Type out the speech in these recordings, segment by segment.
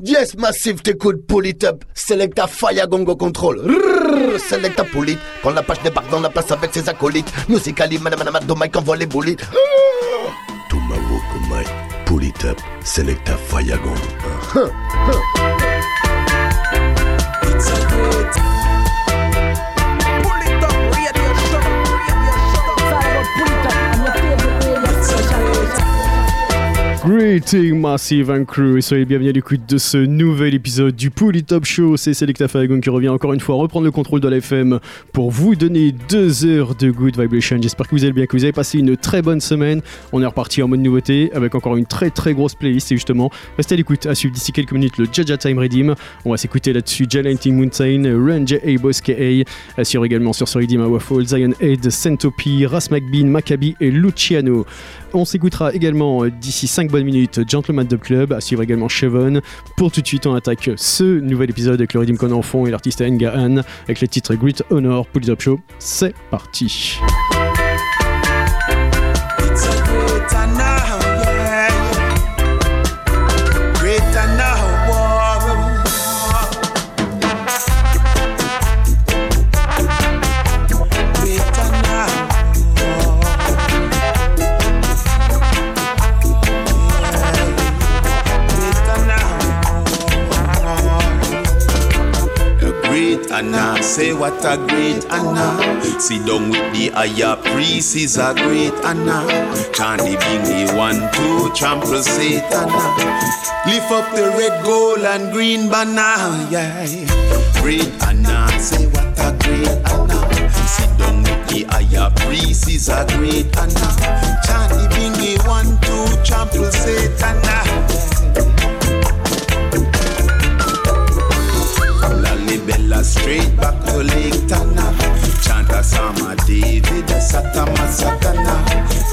Yes, Massive, t'écoutes Polytop. Selecta Fire Gongo Control. Rrrr, Selecta Polit. Quand la page débarque dans la place avec ses acolytes. Musicali, madame, madame, do Mike envoie les Polytop, Selecta Fire Gongo. Greeting Massive and Crew et soyez bienvenus à l'écoute de ce nouvel épisode du Pouli Top Show. C'est Selecta Fagon qui revient encore une fois reprendre le contrôle de la FM pour vous donner deux heures de good vibration. J'espère que vous allez bien, que vous avez passé une très bonne semaine. On est reparti en mode nouveauté avec encore une très très grosse playlist et justement, restez à l'écoute. À suivre d'ici quelques minutes le Jaja Time Redeem. On va s'écouter là-dessus Jalenting Mountain, Ranger A Boss KA. À suivre également sur ce Redeem à Waffle, Zion Head, Centopy, Ras McBean, Maccabi et Luciano. On s'écoutera également euh, d'ici 5 bonnes minutes Gentleman Dub Club, à suivre également Chevon. Pour tout de suite, on attaque ce nouvel épisode avec le Redeem qu'on en fond et l'artiste Ngahan avec le titre Great Honor pour le Top Show. C'est parti. A great honor, say what a great honor. Sit down with the higher priest is a great honor. Chant the bingy one, two, trample Satan. Lift up the red, gold, and green banner, yeah. Great honor, say what a great honor. Sit down with the higher priest is a great honor. Chant the bingy one, two, trample Satan. From Lalibela straight back to Lake Tana. Chant a psalm of David, a Satama Satana.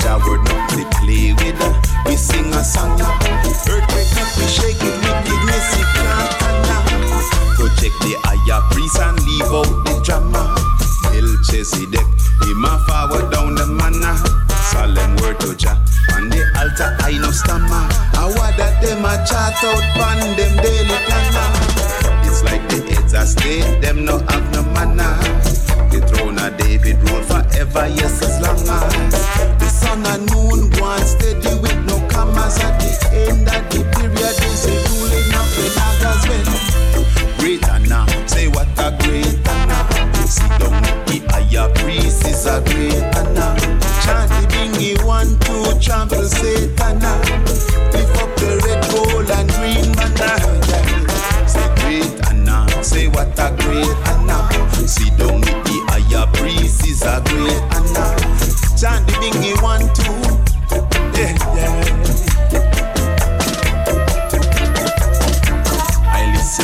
Jah word not to play with, we sing a song. Earthquake not we shake it, wickedness it can't handle. Protect the higher priest and leave out the drama. Melchizedek, him a forward down the manna. Solemn word to Jah, on the altar I no stammer. I want that them a chat out pan them daily planner. It's like the heads are state, them no have no manner. The throne of David rule forever, yes, as long as the sun and moon go on steady with no commas at the end of the period. Is a ruling of the daggers when great honor, say what a great honor. Sit down with the higher priest is a great honor. Chant the bingy one, two, trample Satan.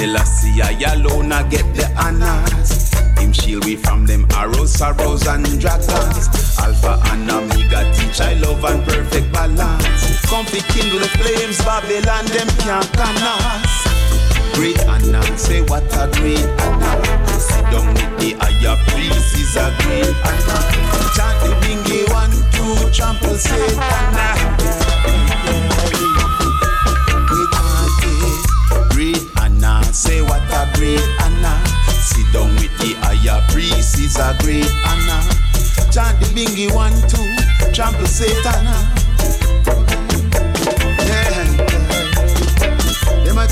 Selassie, I alone I get the honors. Him shield we from them arrows, sorrows and dragons. Alpha and Omega teach I love and perfect balance. Come to kindle the flames, Babylon them can't can us. Great honor, say what a great honor. Sit down with the higher priest is a great honor. Chant the bingy one, two, trample Satan. Great. Say what a great honor. Sit down with the higher priest is a great honor. Chant the bingy one, two, trample Satan.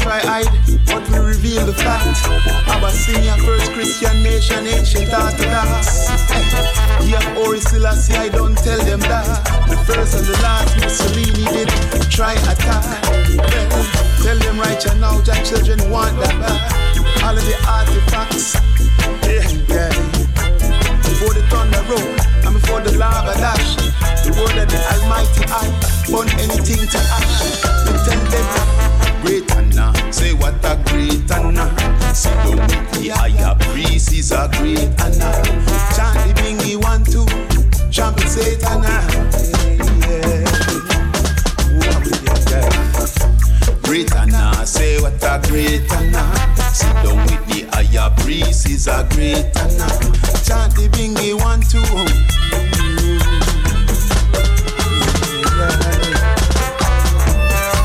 Try hide, but we reveal the fact. Abyssinia, first Christian nation, ancient Orthodox. Yeah, Ori Selassie, I don't tell them that. The first and the last Mussolini did try attack. Well, tell them right you now, your children want that back. All of the artifacts, yeah, yeah. Before the thunder roll, and before the lava dash, the word of the Almighty I burn anything to ash. Tell them great honor. Say what a great honor. With the higher priest is a great honor. Chant the bingy one two, trample Satan. Ah. Yeah. Yeah. Great honor, say what a great honor. Sit down with the higher priest is a great honor. Chant the bingy one two.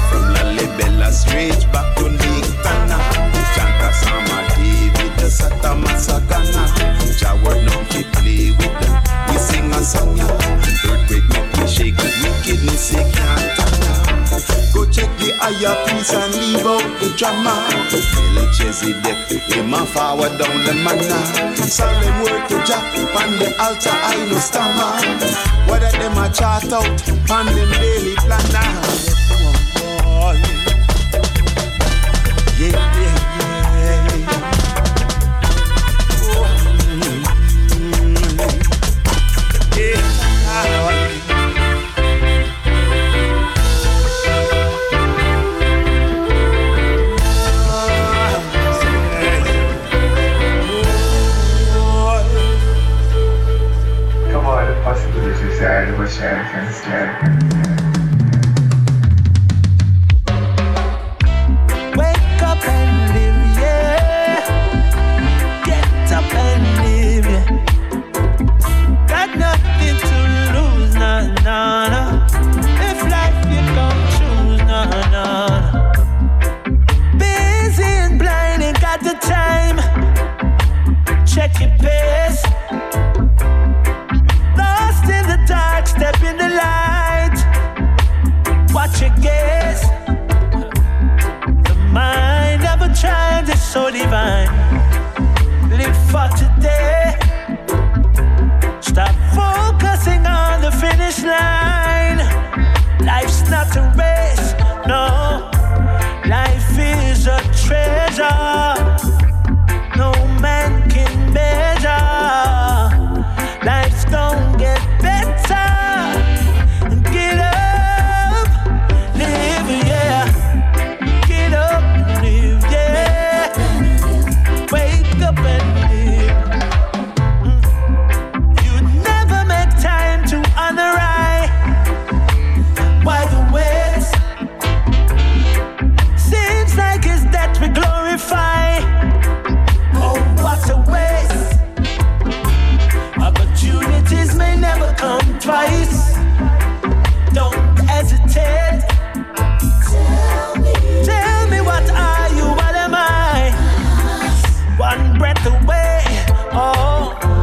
From Lalibela straight back a massacre Jah word no keep play with them. We sing a song ya. Earthquake make me shake, me kidney can't Go check the higher peace and leave out the drama. Melchizedek, him a forward down the manna. Solemn word the Jah on the altar I no stammer. Whether them a chart out on them daily planner. Which I can stand. one breath away. Oh.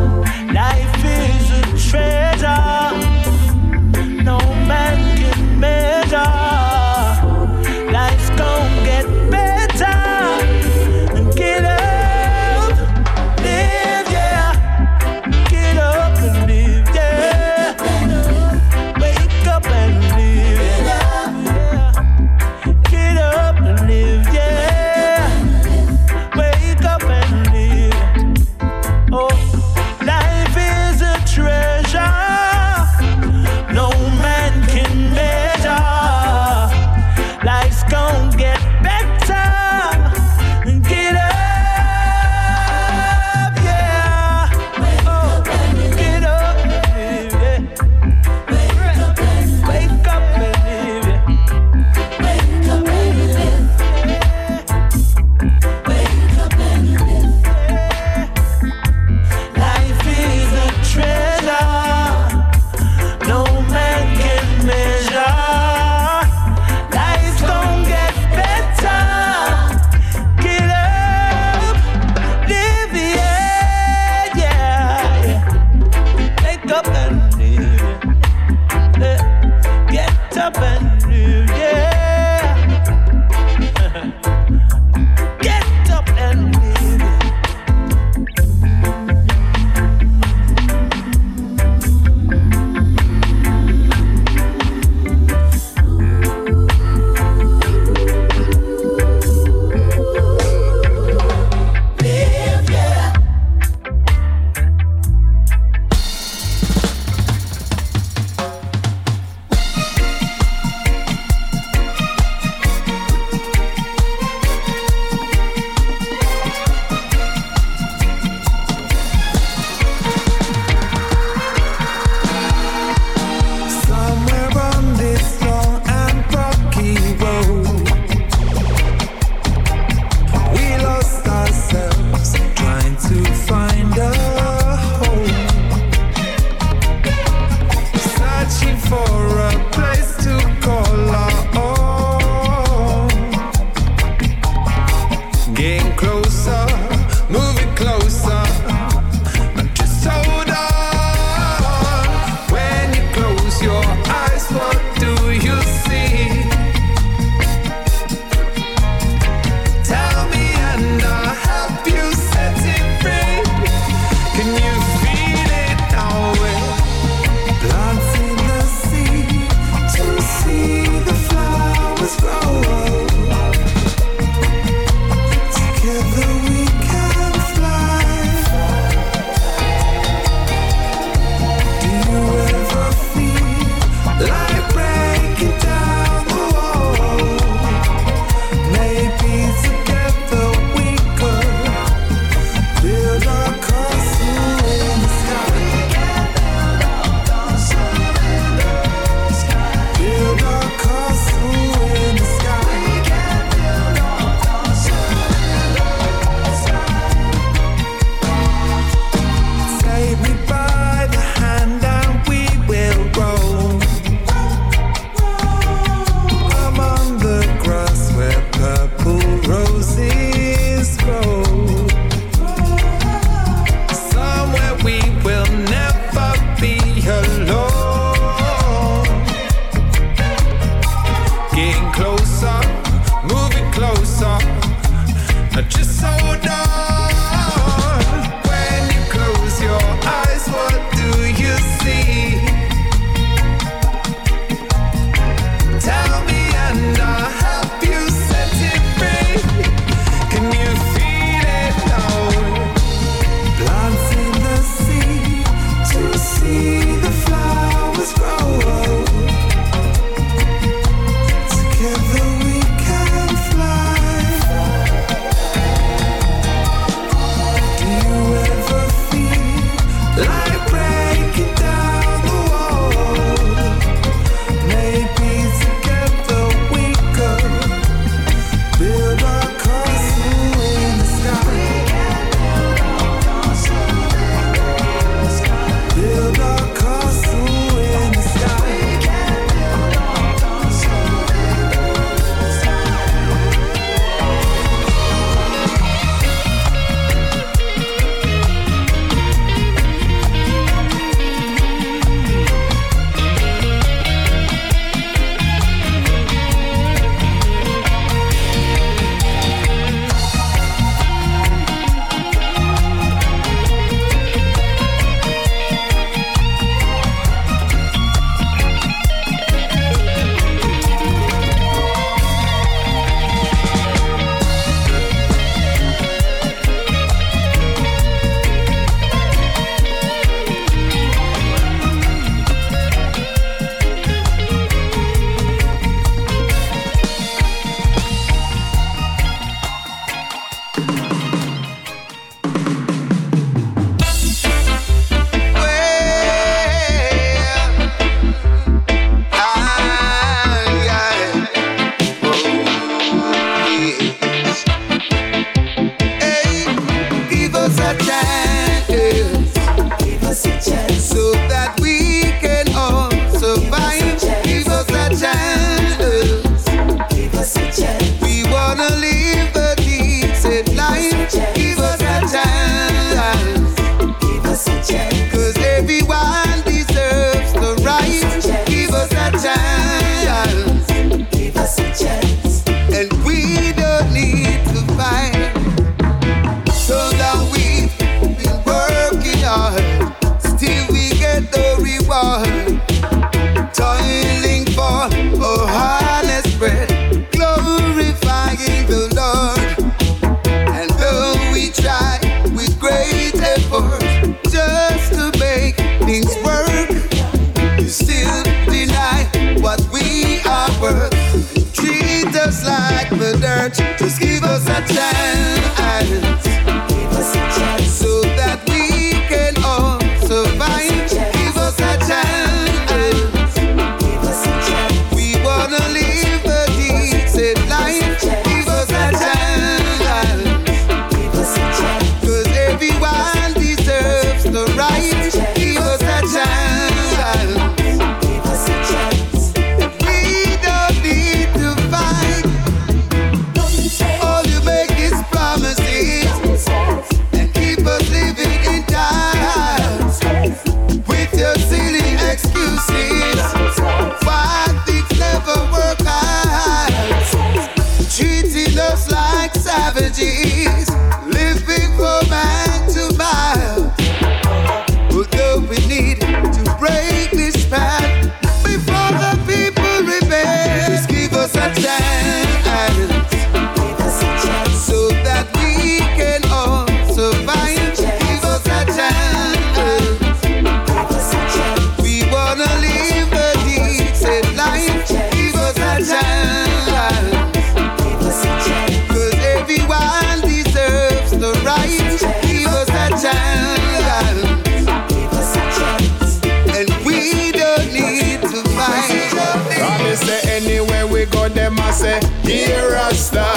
say, Here I stand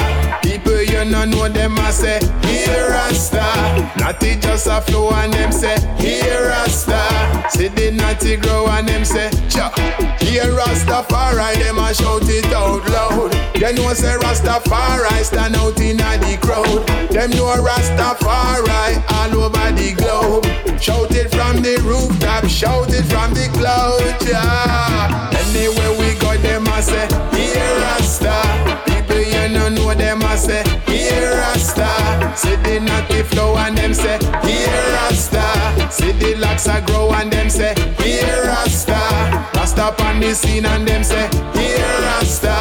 when I know them I say, here a star. Natty just a flow and them say, here a star. See the natty grow and them say, cha. Here Rastafari, them a shout it out loud. Then know say Rastafari stand out in the crowd. Them know Rastafari all over the globe. Shout it from the rooftop, shout it from the cloud, yeah. Anywhere we go, them say, here you no know them a say, here Rasta. See the natty flow and them say, here Rasta. See the locks a grow and them say, here Rasta. Rasta on the scene and them say, here Rasta.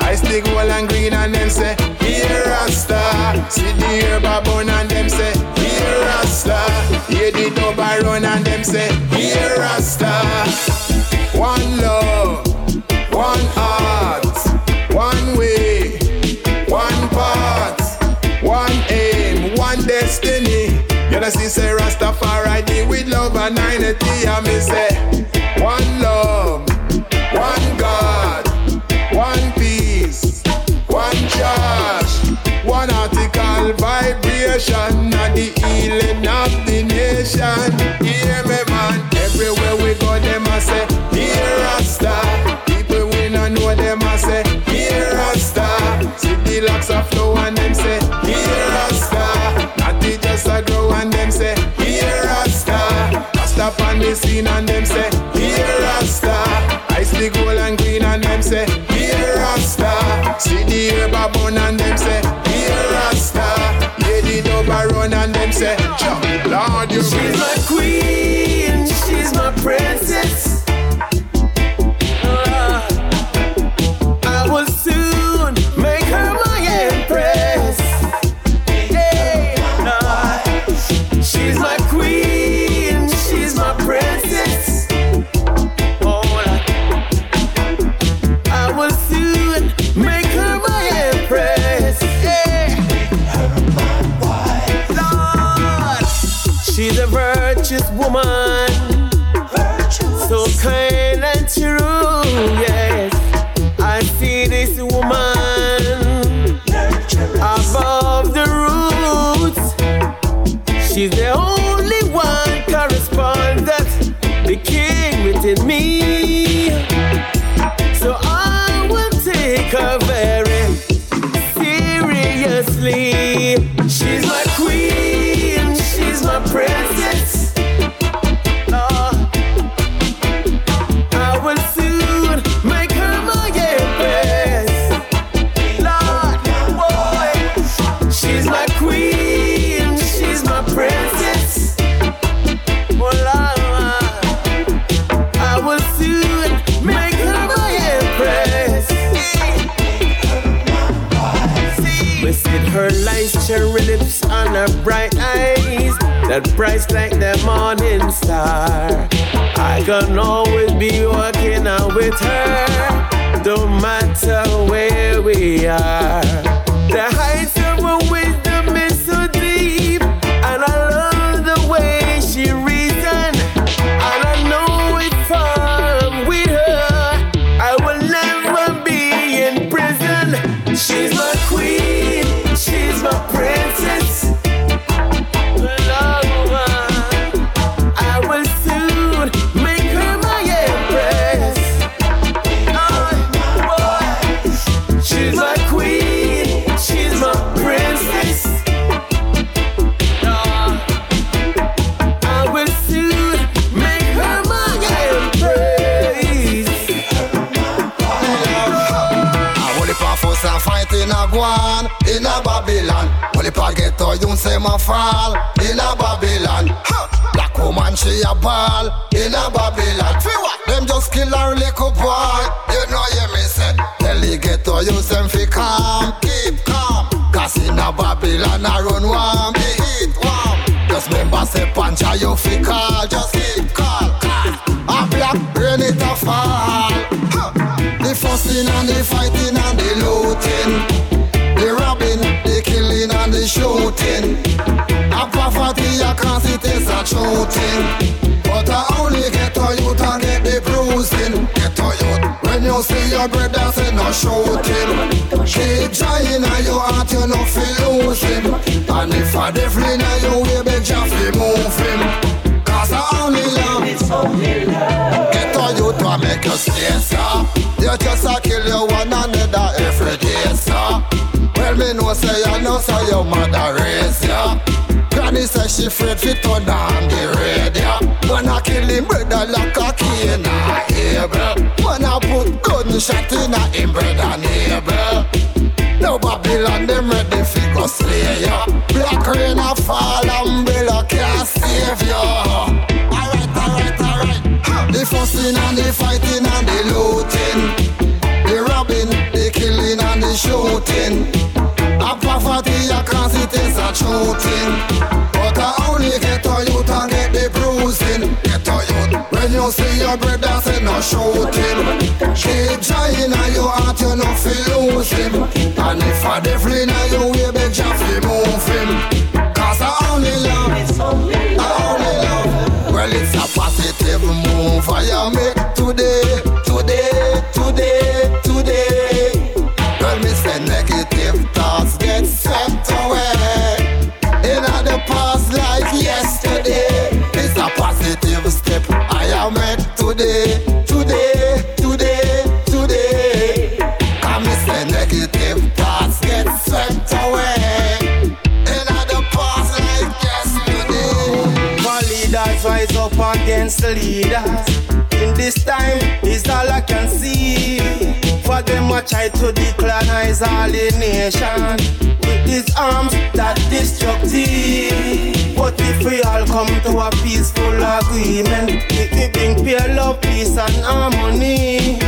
I stick wall and green and them say, here Rasta. See the herb a burn and them say, here Rasta. Hear the dub a run and them say, here Rasta. far me with love and unity. I me say, one love, one God, one peace, one church, one article vibration, and the healing of the nation. Hear me, man. Everywhere we go, them I say, here Rasta. People we not know them I say, here Rasta. stop. See the locks of flow and them say, here Rasta. stop. Just a grow and them say up on the scene and them say, Here Rasta. I see gold and green and them say, Here Rasta. See the herb a and them say, Here Rasta. Yeah, the dub a run and them say, Jump, Lord, you She's my queen, she's my princess. woman. Your brother say no shooting. Keep trying and you heart you no feel losing. And if a devil in you way, beg you move him. Leaders rise up against the leaders. In this time is all I can see. For them I try to decolonize all the nation with these arms that destructive. But if we all come to a peaceful agreement, it will bring peace, love, peace and harmony.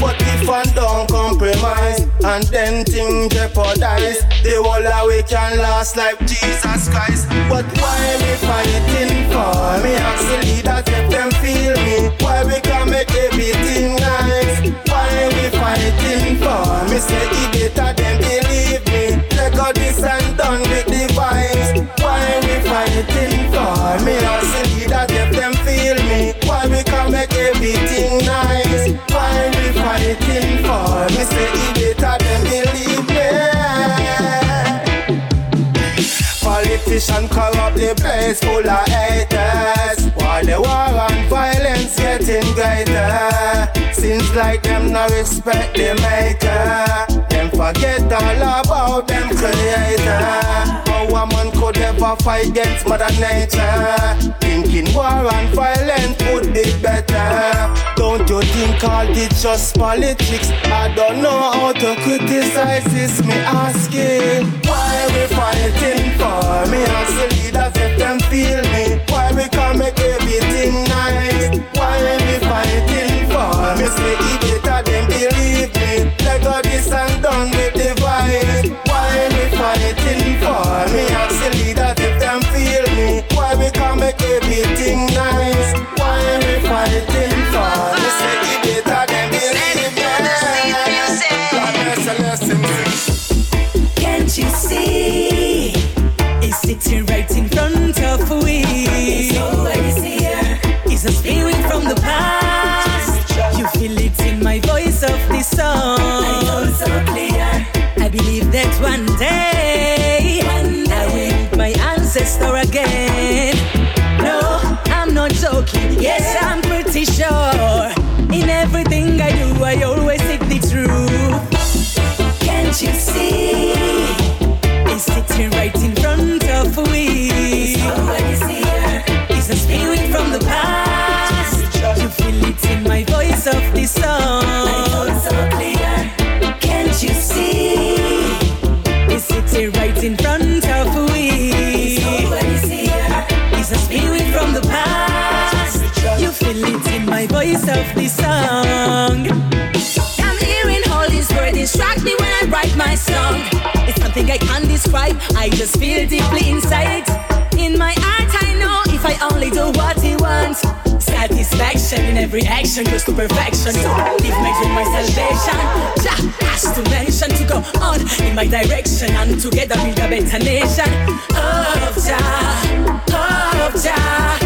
But if I don't compromise and then things jeopardize, the whole of we can last like Jesus Christ. But why we fighting for? Me ask the leaders if them feel me. Why we can make everything nice? Why we fighting for? Me say it better than believe me. Let go this and done with the vibes. Why we fighting for? Me ask the leaders if them feel me. Why we can make everything nice? Why we fighting for? Me say it Politician corrupt the place full of haters. While the war and violence getting greater. Seems like them no respect the maker. Them forget all about them creator a man could ever fight against mother nature Thinking war and violence would be better Don't you think all this just politics? I don't know how to criticize this, me asking Why we fighting for? Me ask the leaders if them feel me Why we can't make everything nice? Why we fighting for? Me say it better than believe me Let go this and done with the vibes Fighting for? Me ask the leaders if them feel me Why we can make everything nice? Why we fighting for? Me say it better than believe you, listen Can't you see? It's sitting right in front of we. It's always here. It's a spirit from the past. You feel it in my voice of this song. I know so clear. I believe that one day, Yes, I'm pretty sure. In everything I do, I always seek the truth. Can't you see? It's sitting right in front of we. It's here. It's a spirit from the past. You feel it in my voice of this song. Voice of this song. I'm hearing these words distract me when I write my song. It's something I can't describe. I just feel deeply inside. In my heart, I know if I only do what he wants. Satisfaction in every action goes to perfection. So live my dream, my salvation. Jah has to mention to go on in my direction and together build a better nation. Oh Jah, oh Jah,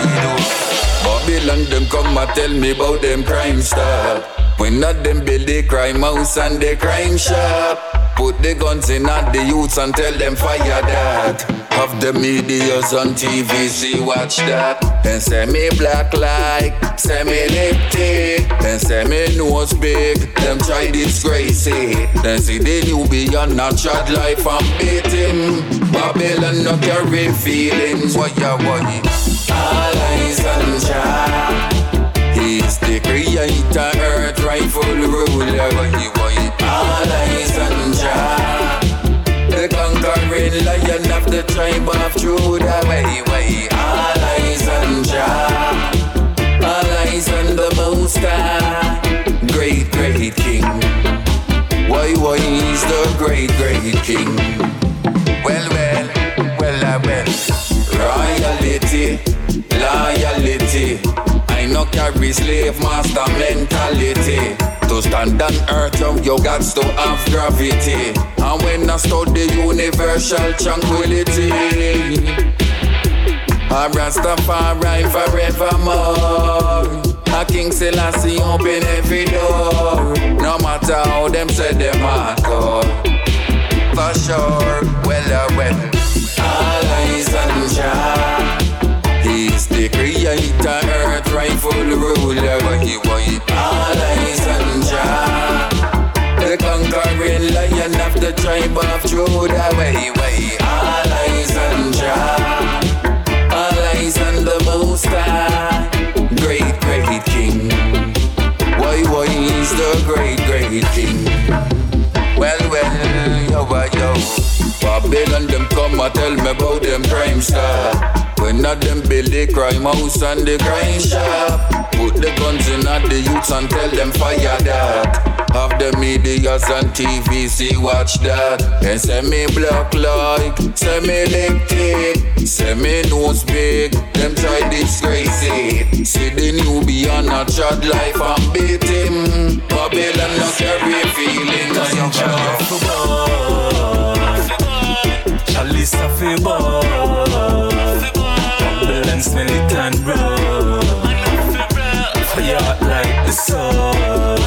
Babylon them come and tell me about them crime stop. When not them build the crime house and the crime shop. Put the guns in at the youths and tell them fire that. Have the medias on TV, see watch that. Then say me black like, say me lipstick. Then say me nose big, them try disgrace it. Then see the new beyond a trad life and beat him. Babylon no carry feelings, why ya why? All eyes on Jah. He's the creator, earth rightful ruler, why why? All eyes on Jah. The conquering lion of the tribe of Judah, way way. All eyes on Jah. All eyes on the Most High, great great King. Why why he's the great great King? Well well, well uh, well. Royalty, loyalty. I no carry slave master mentality. To stand on earth, yo, you got to have gravity. And when I study universal tranquility. A Rastafari forevermore. A King Selassie open every door. No matter how them say them hardcore. For sure, well, uh, well. All eyes on Jah. He's the creator, earth rightful ruler. Why, why? All eyes on Jah. The conquering lion of the tribe of Judah. Way, way. All eyes on Jah. All eyes on the Most High. Great, great King. Why, why? He's the great, great King. Well, yo, Babylon, them come and tell me about them crime stop. When not them build the crime house and the crime shop. Put the guns in at the youths and tell them fire that. Have the medias and TV, see watch that. And say me black like, say me lipstick, say me nose big. Them try disgrace it. See the new beyond a trad life and beat him. Babylon not carry feelings. Chalice a ball Babylon smell it and roll Fire hot like the sun.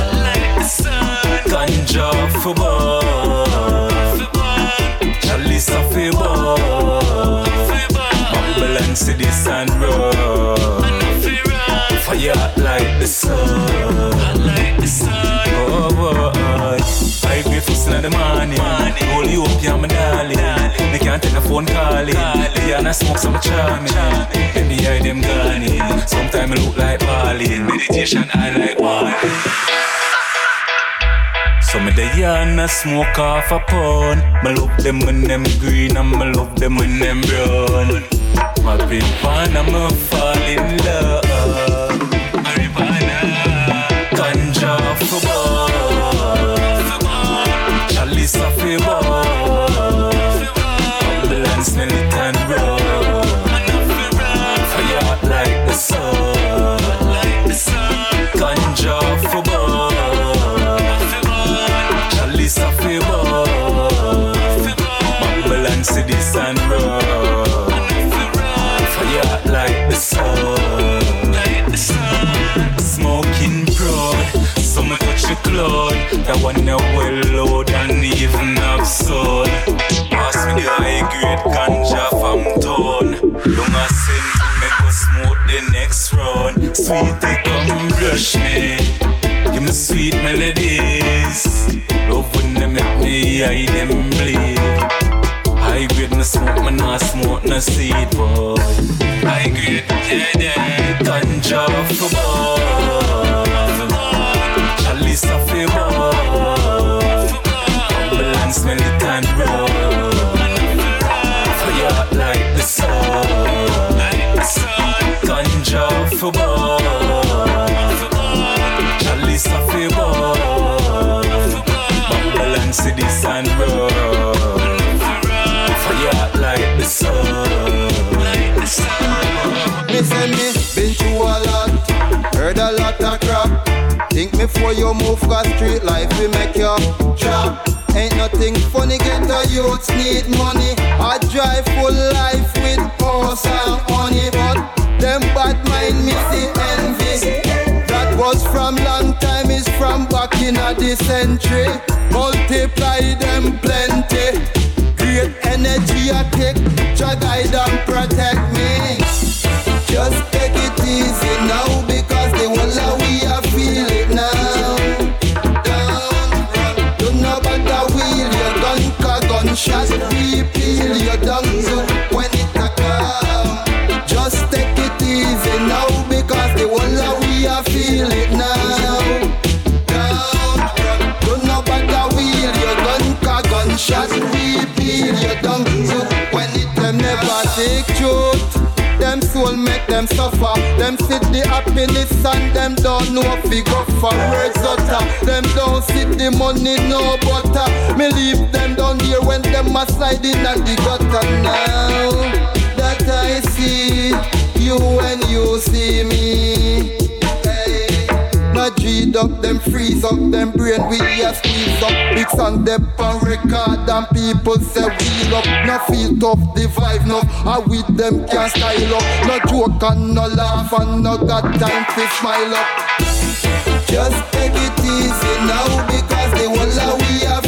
Ganja for ball Chalice a ball cities and roll Fire hot like the sun the morning. Hold you up, yeah, my darling. They can't take a phone calling. They and I smoke some charming. Then the eye them gone Sometimes I look like balling. Meditation, I like one. So me the yarn a smoke off a pound Me love them when them green and me love them when them brown My big fan and me fall in love One now well load and even absurd Pass me the high grade ganja from town. Long as sin me go smoke the next round. Sweet they come brush me. Give me sweet melodies. Love when they make me eye them bleed. High grade me smoke, me not smoke no seed boy. High grade, yeah, yeah Ganja for ball before you move, cause street life will make you drop. Ain't nothing funny, get the youths need money. I drive full life with horse and honey, but them bad mind me see envy. That was from long time, is from back in a the century. Multiply them plenty. Great energy I take, Jah guide and protect me. Just take it make them suffer. Them sit the happiness and them don't know if we go for words utter. Them don't sit the money no butter. Me leave them down here when them a slide in at the gutter now. That I see you when you see me. G'd up, them freeze up, them brain we a squeeze up. Big song them on record and people say wheel up No feel tough, the vibe no, I with them can't style up. No joke and no laugh and no got time to smile up. Just take it easy now because the whole of we are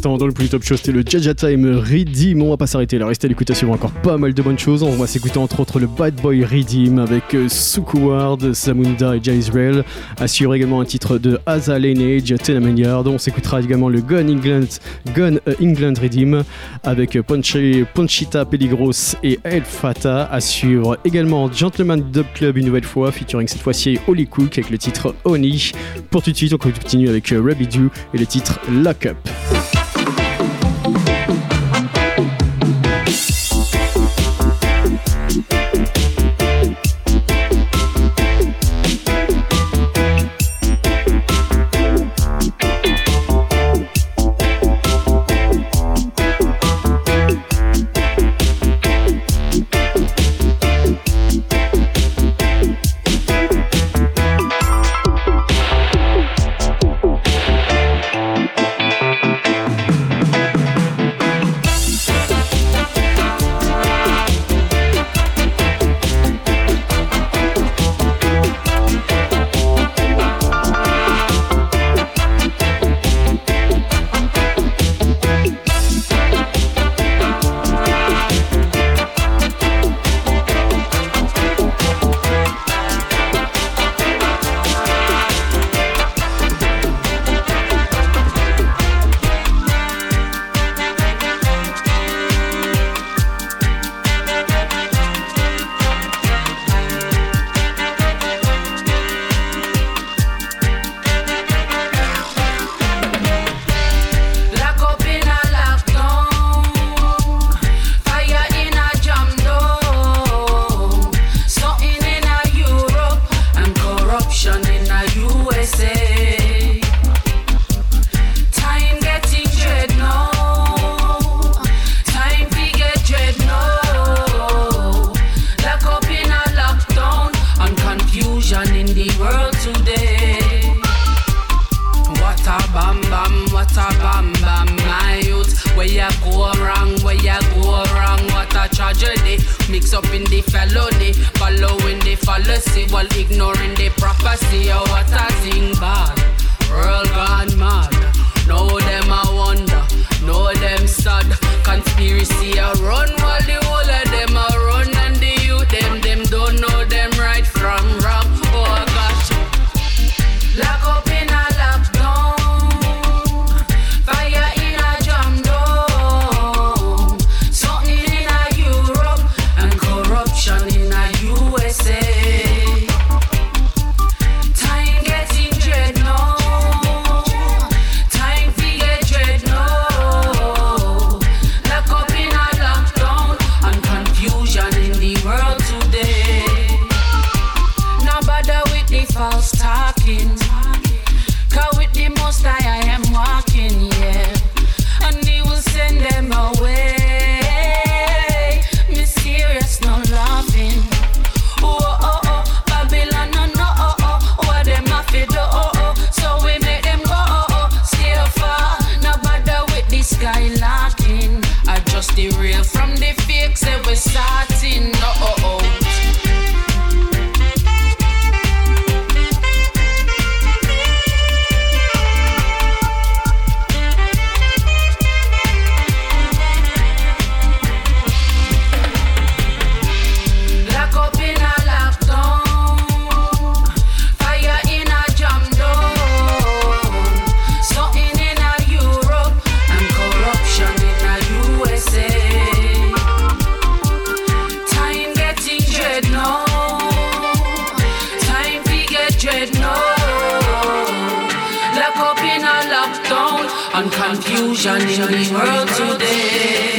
Et à instant dans le plus top show, c'était le Jaja Time Redeem. On va pas s'arrêter là, restez à l'écoute, suivre encore pas mal de bonnes choses. On va s'écouter entre autres le Bad Boy Redeem avec euh, Sukuward, Samunda et Jay Israel. Suivre également un titre de Asa Lineage, Tenamanyard. On s'écoutera également le Gun England, Gun euh, England Redeem avec euh, Ponchi- Ponchita Peligros et El Fata. À également Gentleman Dub Club une nouvelle fois, featuring cette fois-ci Holy Cook avec le titre Oni. Pour tout de suite, on continue avec Rabidou et le titre Lock Up. Confusion in the world today.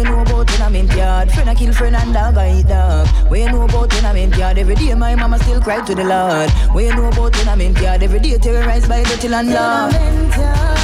you know about mint yard? Friend a kill friend and dog I eat dog. What you know about tenement yard? Every day my mama still cry to the Lord. What you know about mint yard? Every day terrorized by the till and love.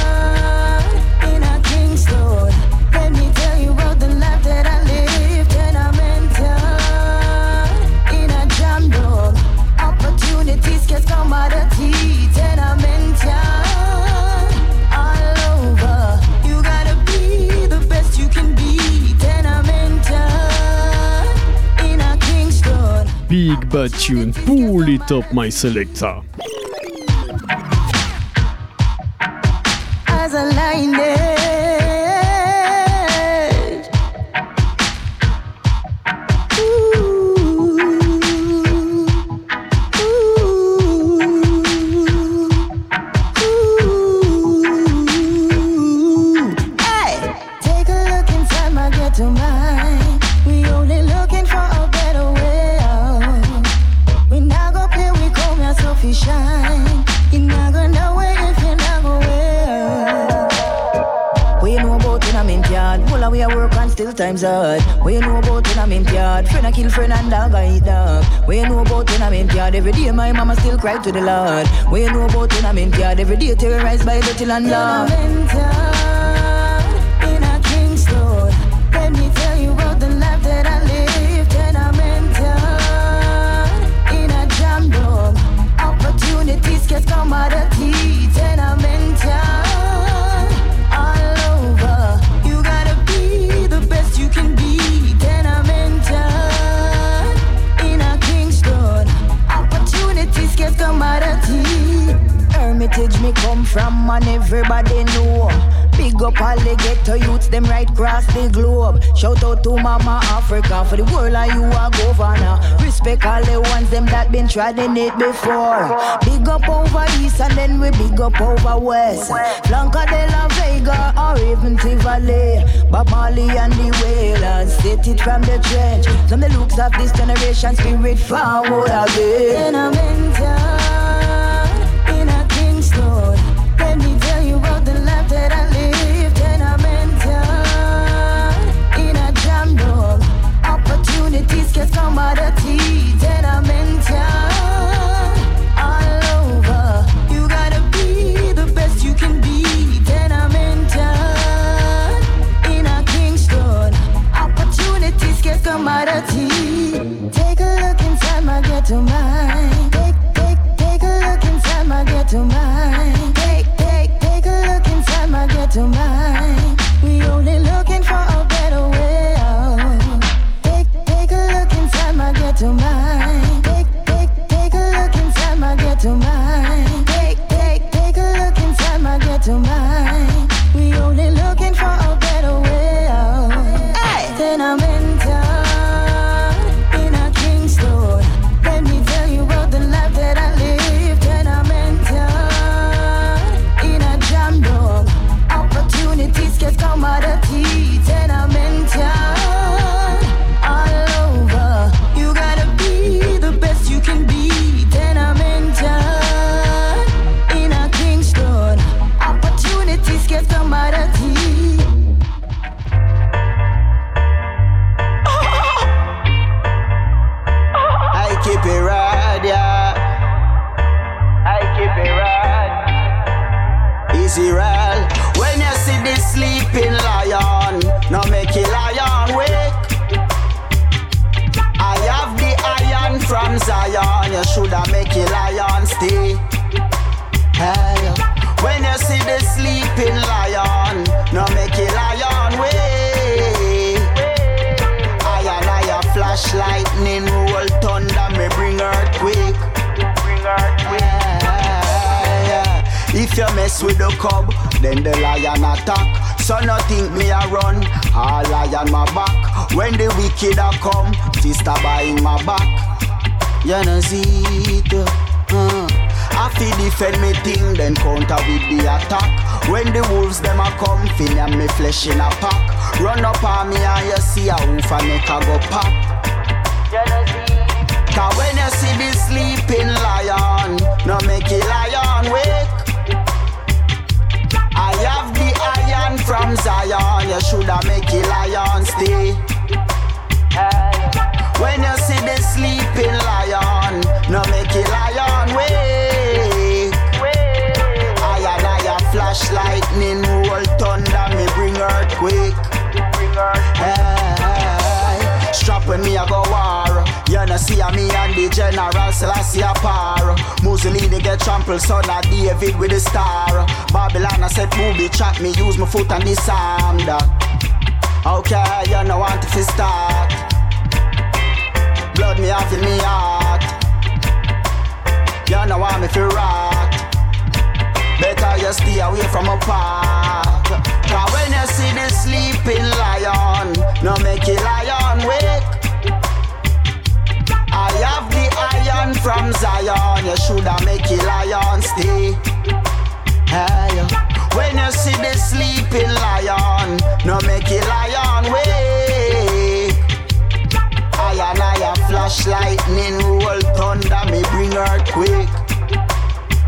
big bad tune. Pull it up, my selector. right to the Lord. We know about in a mint yard every day terrorized by dirty landlord. and everybody know. Big up all the ghetto youths, them right across the globe. Shout out to Mama Africa for the world and you are governor. Respect all the ones them that been trying it before. Big up over east and then we big up over west. Blanca de la Vega or even Tivoli. Bob Marley and the Wailers, set it from the trench. From the looks of this generation, spirit forward again. on my back. When the wicked a come, fist are behind my back. You know, see it. Uh. I fi defend me thing, then counter with the attack. When the wolves them a come, Feel and me flesh in a pack. Run up on me and you see a wolf and make a go pop. Jealousy. Cause when you see the sleeping lion, no make it lion way. from Zion, you shoulda make it, lion stay. When you see the sleeping see me and the general Selassie par. Mussolini get trampled, son of David with the star. Babylon I said booby chat me, use my foot and disarm that. Okay, you know want to start. Blood me off in me heart. You know want me feel rock. Better you stay away from a park. Cause when you see the sleeping lion, no make it lion wake. Iron from Zion, you shoulda make it lion stay. Hey, when you see the sleeping lion, no make it lion wake. I and I a flash lightning, roll thunder, me bring earthquake.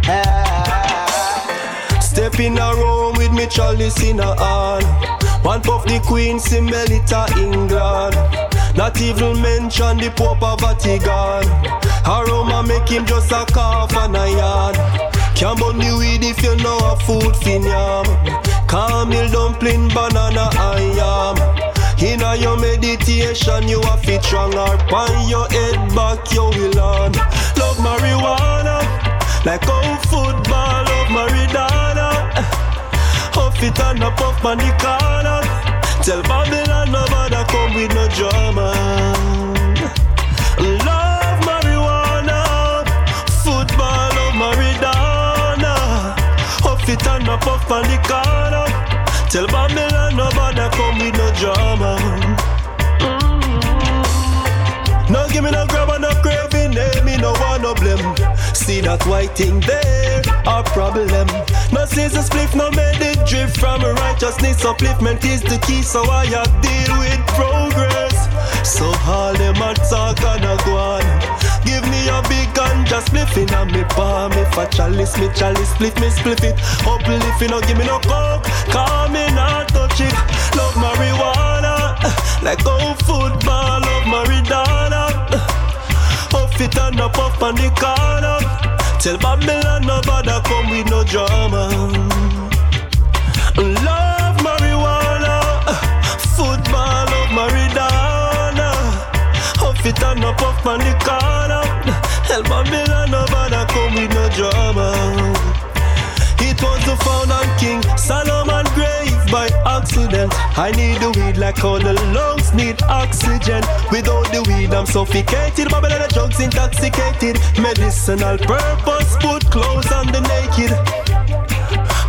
Hey. Step in a room with me chalice in a hand. One puff the Queen, Simelita, England. Not even mention the Pope of Vatican. Aroma make him just a cough and a yarn. Can't burn the weed if you know a food fin yam. Camel dumpling, banana and yam. In a your meditation, you a fit strong on your head back, you will learn. Love marijuana, like old football, love Maridana. Huff it and a puff on the corner. Tell Babylon nobody come with no drama. Love it and a puff on the corner. Tell Babylon nobody come with no drama. No give me no grab and no craving, eh, me no want no blame. See that white thing there, a problem. No scissors split, no made it drift from righteousness. Upliftment is the key, so I have deal with progress. So all them a talk and a go on. Give me a big gun, just spliffing on me palm. If a chalice, me chalice, split me, spliff it. Uplift, you no give me no coke, call me not touch it. Love marijuana, like old football, love Maridana. Huff it and a puff on the corner. Tell Babylon nobody come with no drama. Love on the corner. Tell Babylon nobody come with no drama. It was the found King Solomon grave by accident. I need the weed like all the lungs need oxygen. Without the weed, I'm suffocated. Babylon the drugs intoxicated. Medicinal purpose, put clothes on the naked.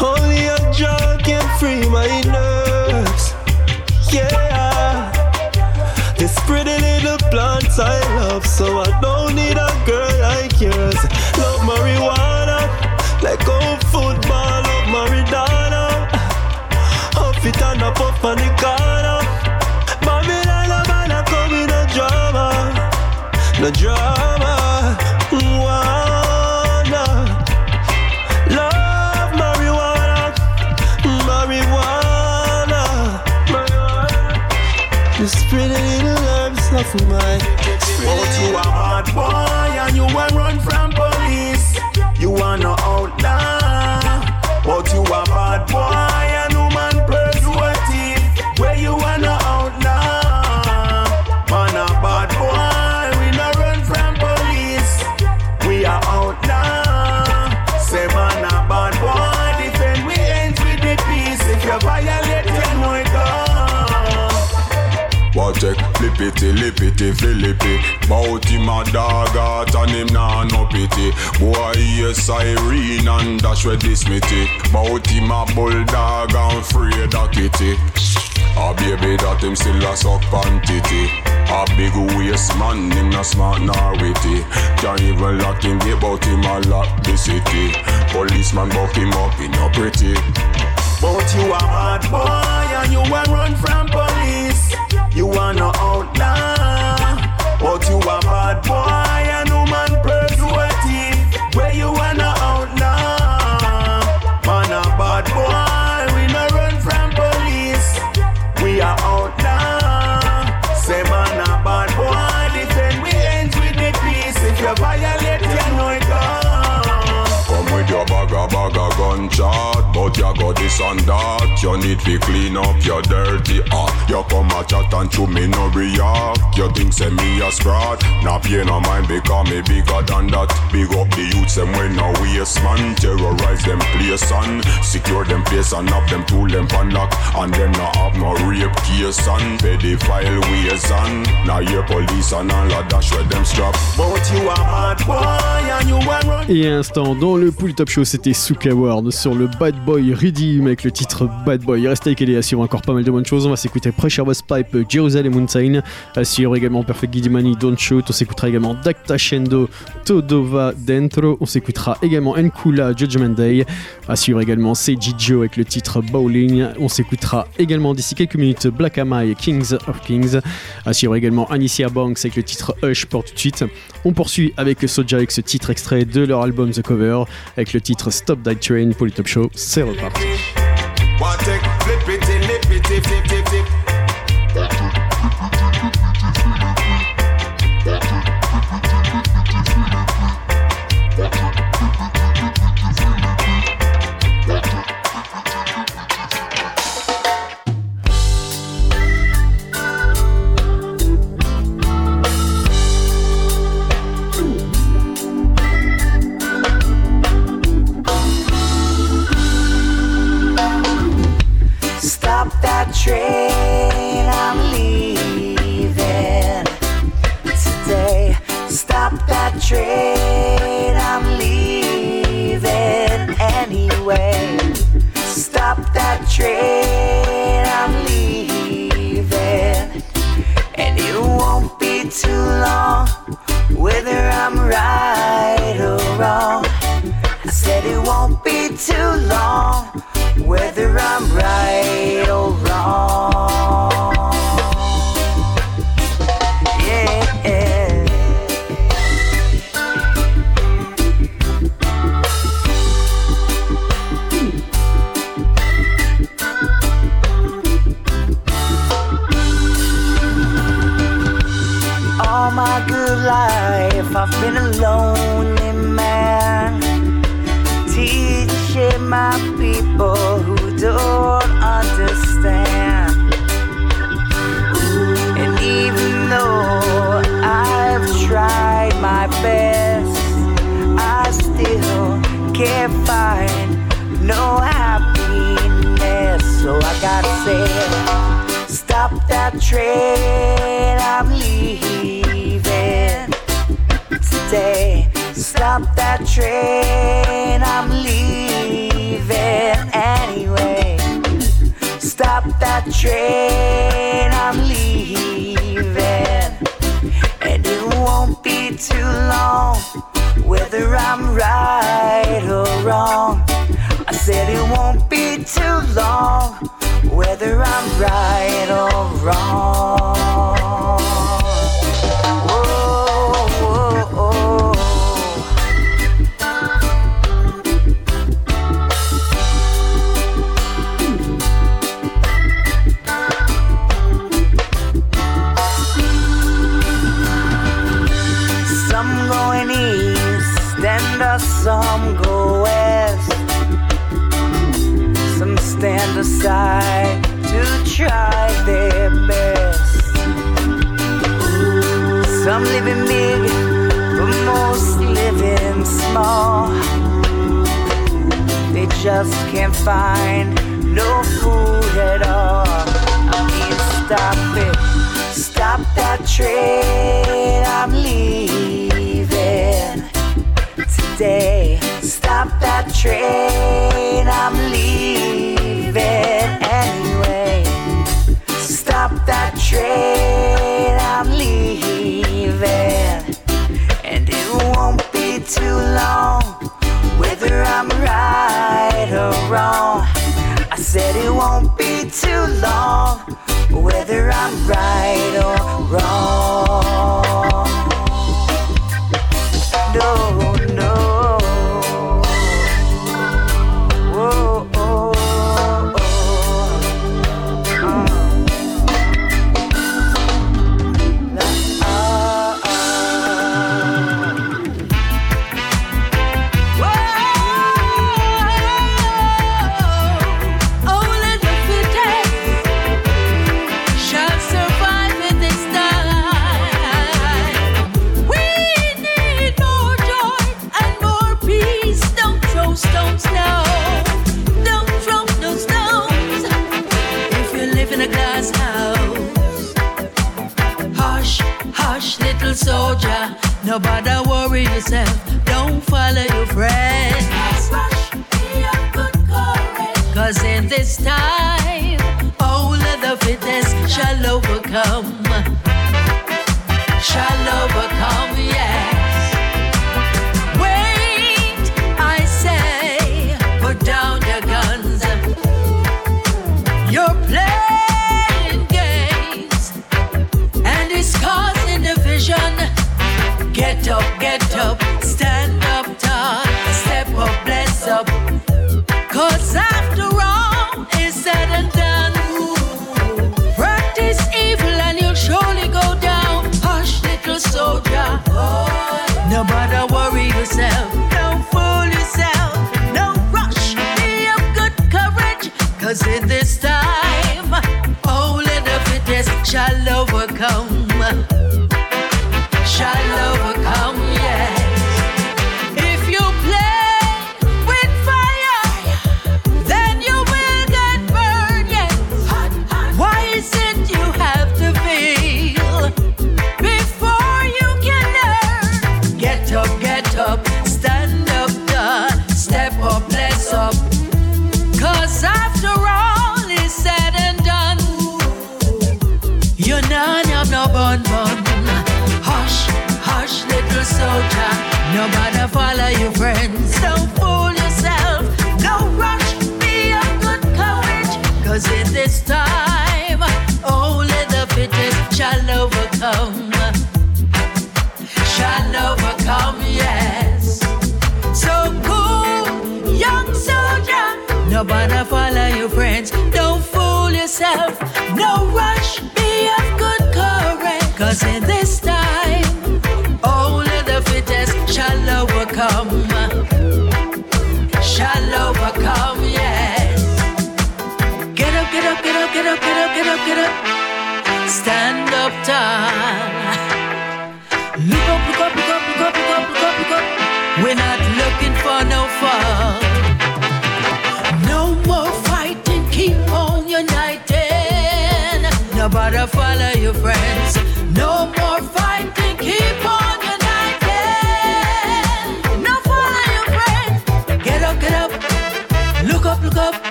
Only a drug can free my nerves. Yeah. This pretty little plants I love, so I don't need a girl like yours. Love marijuana, like old football, love Maridana. Huff it and a puff on the corner. Babylon, a man, a come with no drama, no drama. Love. This pretty little herbs of mine. But you a bad boy and you a run from police. You are no outlaw. But you a bad boy and woman check, lippity, lippity, flippy Bout him a dog out and him nah no pity. Boy hear siren and dash with this mitty Bout him a bulldog and afraid of kitty. A baby that him still a suck pan titty. A big waist man, him not smart nor witty. Can't even lock him gate, bout him a lock the city. Policeman buck him up, he no pretty. But you a bad boy and you a run from police. You are no outlaw. But you a bad boy and woman persuasive. Where you are no outlaw. Man a bad boy, we no run from police. We are outlaw. Say man a bad boy, defend we ends with the peace. If you violate, you know it gone. Come with your bag a bag a gun one but you got this and that. You need to clean up your dirty heart. You come a chat and to me no react. You think say me a sprat? Nah pay no mind because me bigger than that. Big up the youths them when no waste man. Terrorize them place and secure them place and have them tool them pan lock. And them not have no rape case and pedophile ways and now your police and all of dash where them strap. But you are mad boy and you are. Et à instant, dans le Pool Top Show, c'était Suka Ward sur le Bad Boy Redeem avec le titre Bad Boy. Restez avec LA, à suivre encore pas mal de bonnes choses. On va s'écouter Pressure Boss Pipe, Jerusalem Mountain. À suivre également Perfect Gidimani, Don't Shoot. On s'écoutera également Dacta Shendo, Todova Dentro. On s'écoutera également Nkula, Judgment Day. À suivre également Seiji Joe avec le titre Bowling. On s'écoutera également d'ici quelques minutes Black Amai, Kings of Kings. À suivre également Anicia Banks avec le titre Hush pour tout de suite. On poursuit avec Soja avec ce titre extrait de leur album The Cover avec le titre Stop That Train pour le Top Show. C'est reparti.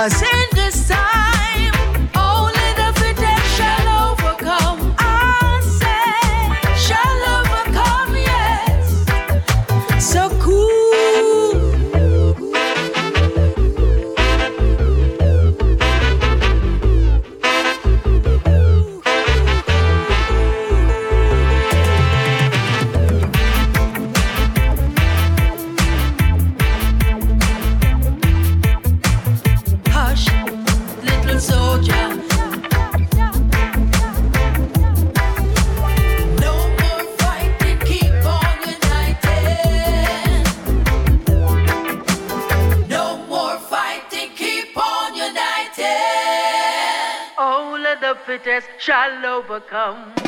Cause in shall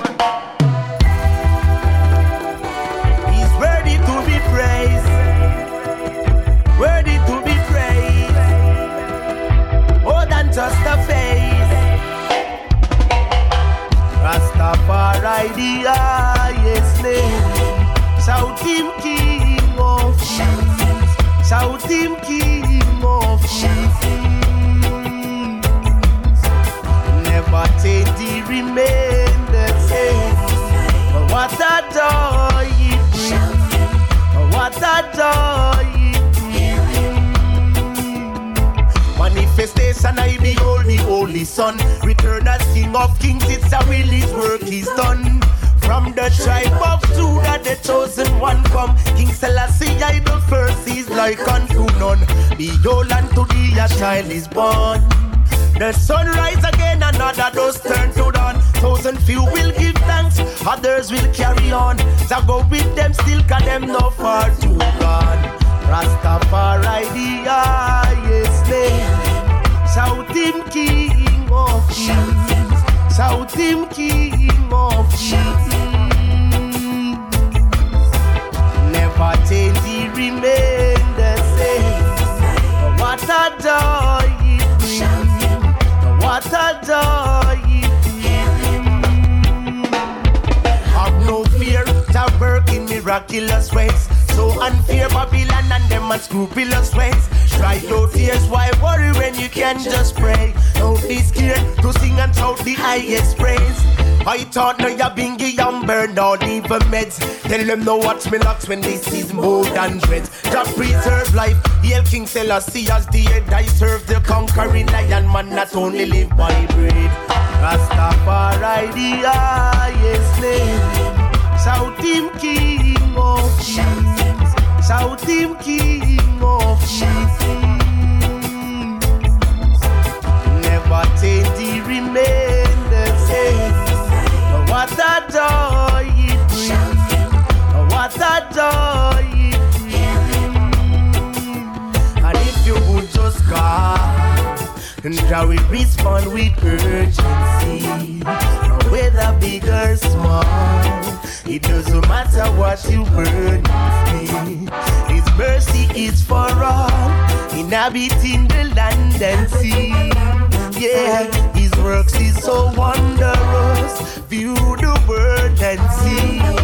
Tell them no watch me locks when this is more than dread. Just preserve life. Hail King Selassie as the head. I serve the conquering lion man not only live by bread. Rastafari ah, the highest name. Shout him king of kings. Shout him Brings. And if you would just call, and I will respond with urgency. Whether big or small, it doesn't matter what you burn me. His mercy is for all, inhabiting the land and sea. Yeah, his works is so wondrous. View the world and see.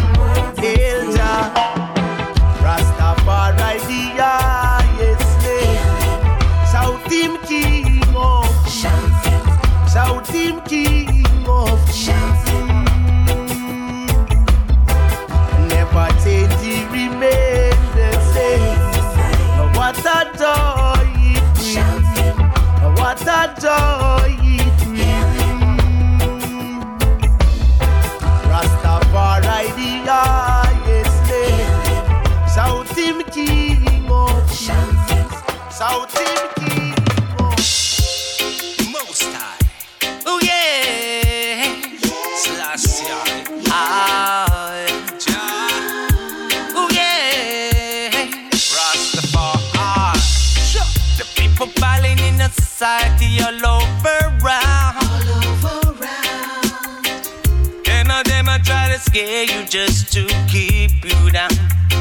To keep you down.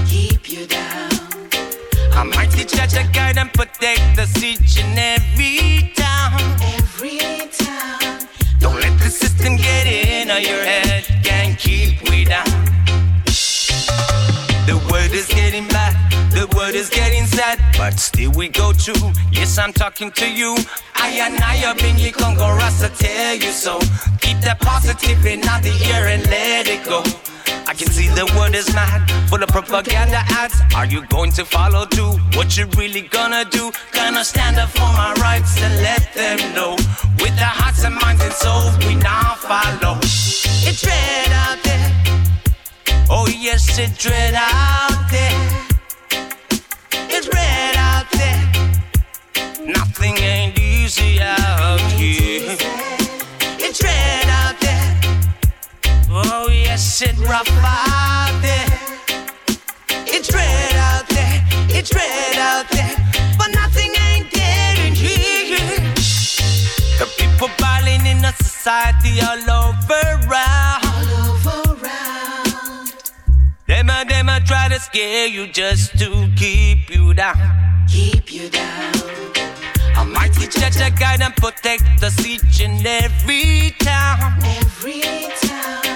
Keep you down. A mighty judge, a guide and protect the each and every time. Every time. Don't let the system get in or your head can keep we down. The word is getting bad, the word is getting sad, but still we go through. Yes, I'm talking to you. I and I have been you Congo Rasta tell you so. Keep that positive in the ear and let it go. I can see the world is mad, full of propaganda ads. Are you going to follow through? What you really gonna do? Gonna stand up for my rights and let them know. With our hearts and minds and souls, we now follow. It's red out there. Oh yes, it's red out there. It's red out there. Nothing ain't easy out here. It's rough out there. It's red out there. It's red out there. But nothing ain't in here. The people balling in a society all over round. All over round. Them a them a try to scare you just to keep you down. Keep you down. A mighty judge, guide and protect us each and every time. Every time.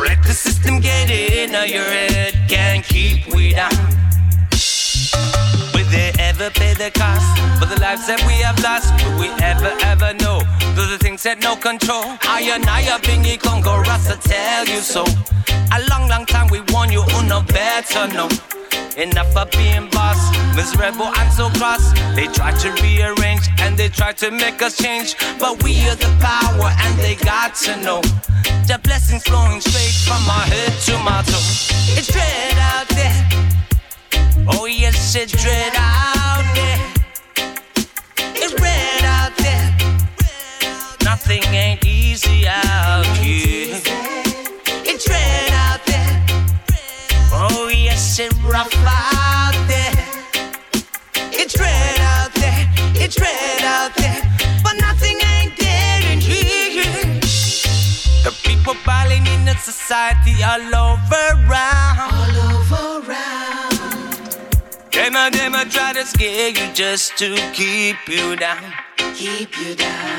Let the system get in or your head can't keep we down. Will they ever pay the cost for the lives that we have lost? Will we ever, ever know? Those are things that no control. I and I have been a Congo Rasta tell you so. A long, long time we warn you, oh, who know better know. Enough of being boss, miserable and so cross. They try to rearrange and they try to make us change, but we are the power and they got to know. the blessings flowing straight from my head to my toe. It's dread out there. Oh yes, it's dread out there. It's red out there. Nothing ain't easy out here. It's rough out there. It's red out there. It's red out there. But nothing ain't dead in here. The people balling in the society all over round. All over round. Them a them a try to scare you just to keep you down. Keep you down.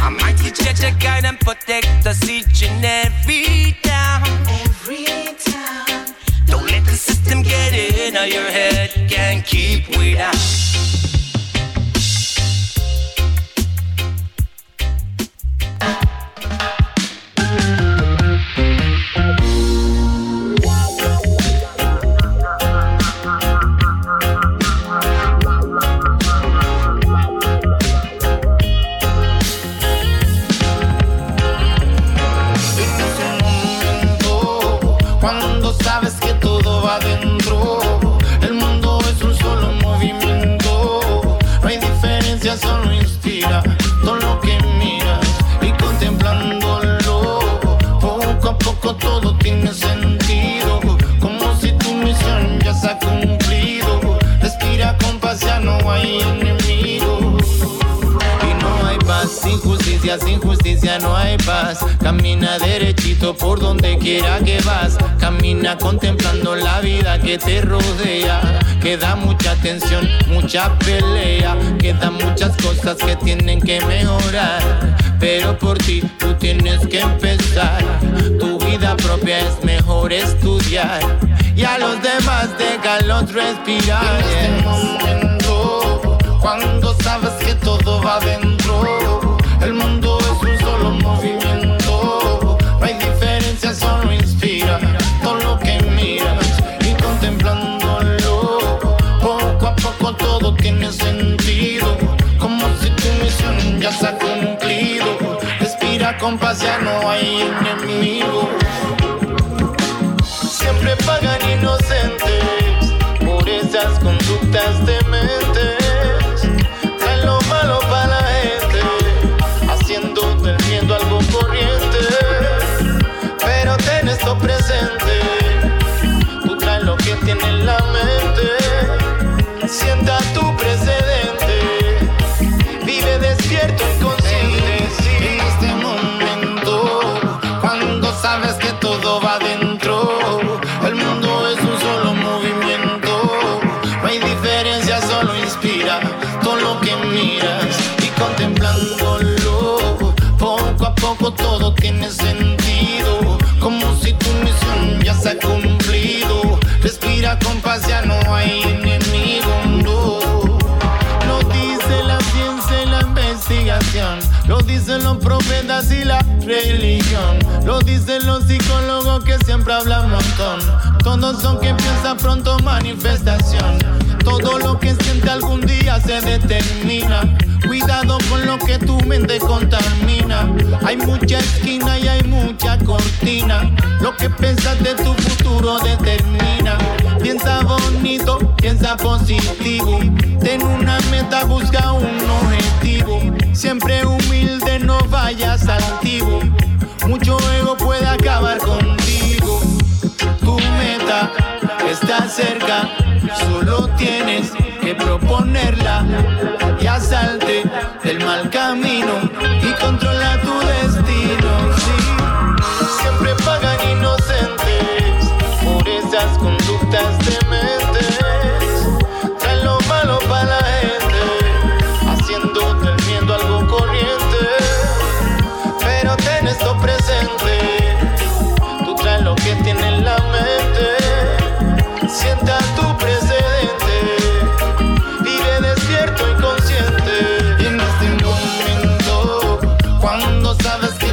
I might teach you to guide and protect us each and every time. Every time. System get in your head. Can't keep we respirar. Yes. Son que piensa pronto manifestación. Todo lo que siente algún día se determina. Cuidado con lo que tu mente contamina. Hay mucha esquina y hay mucha cortina. Lo que piensas de tu futuro determina. Piensa bonito, piensa positivo. Ten una meta, busca un objetivo. Siempre humilde, no vayas altivo. Mucho ego puede acabar contigo. Está cerca, solo tienes que proponerla. Y salte del mal camino y controla tu cuando sabes que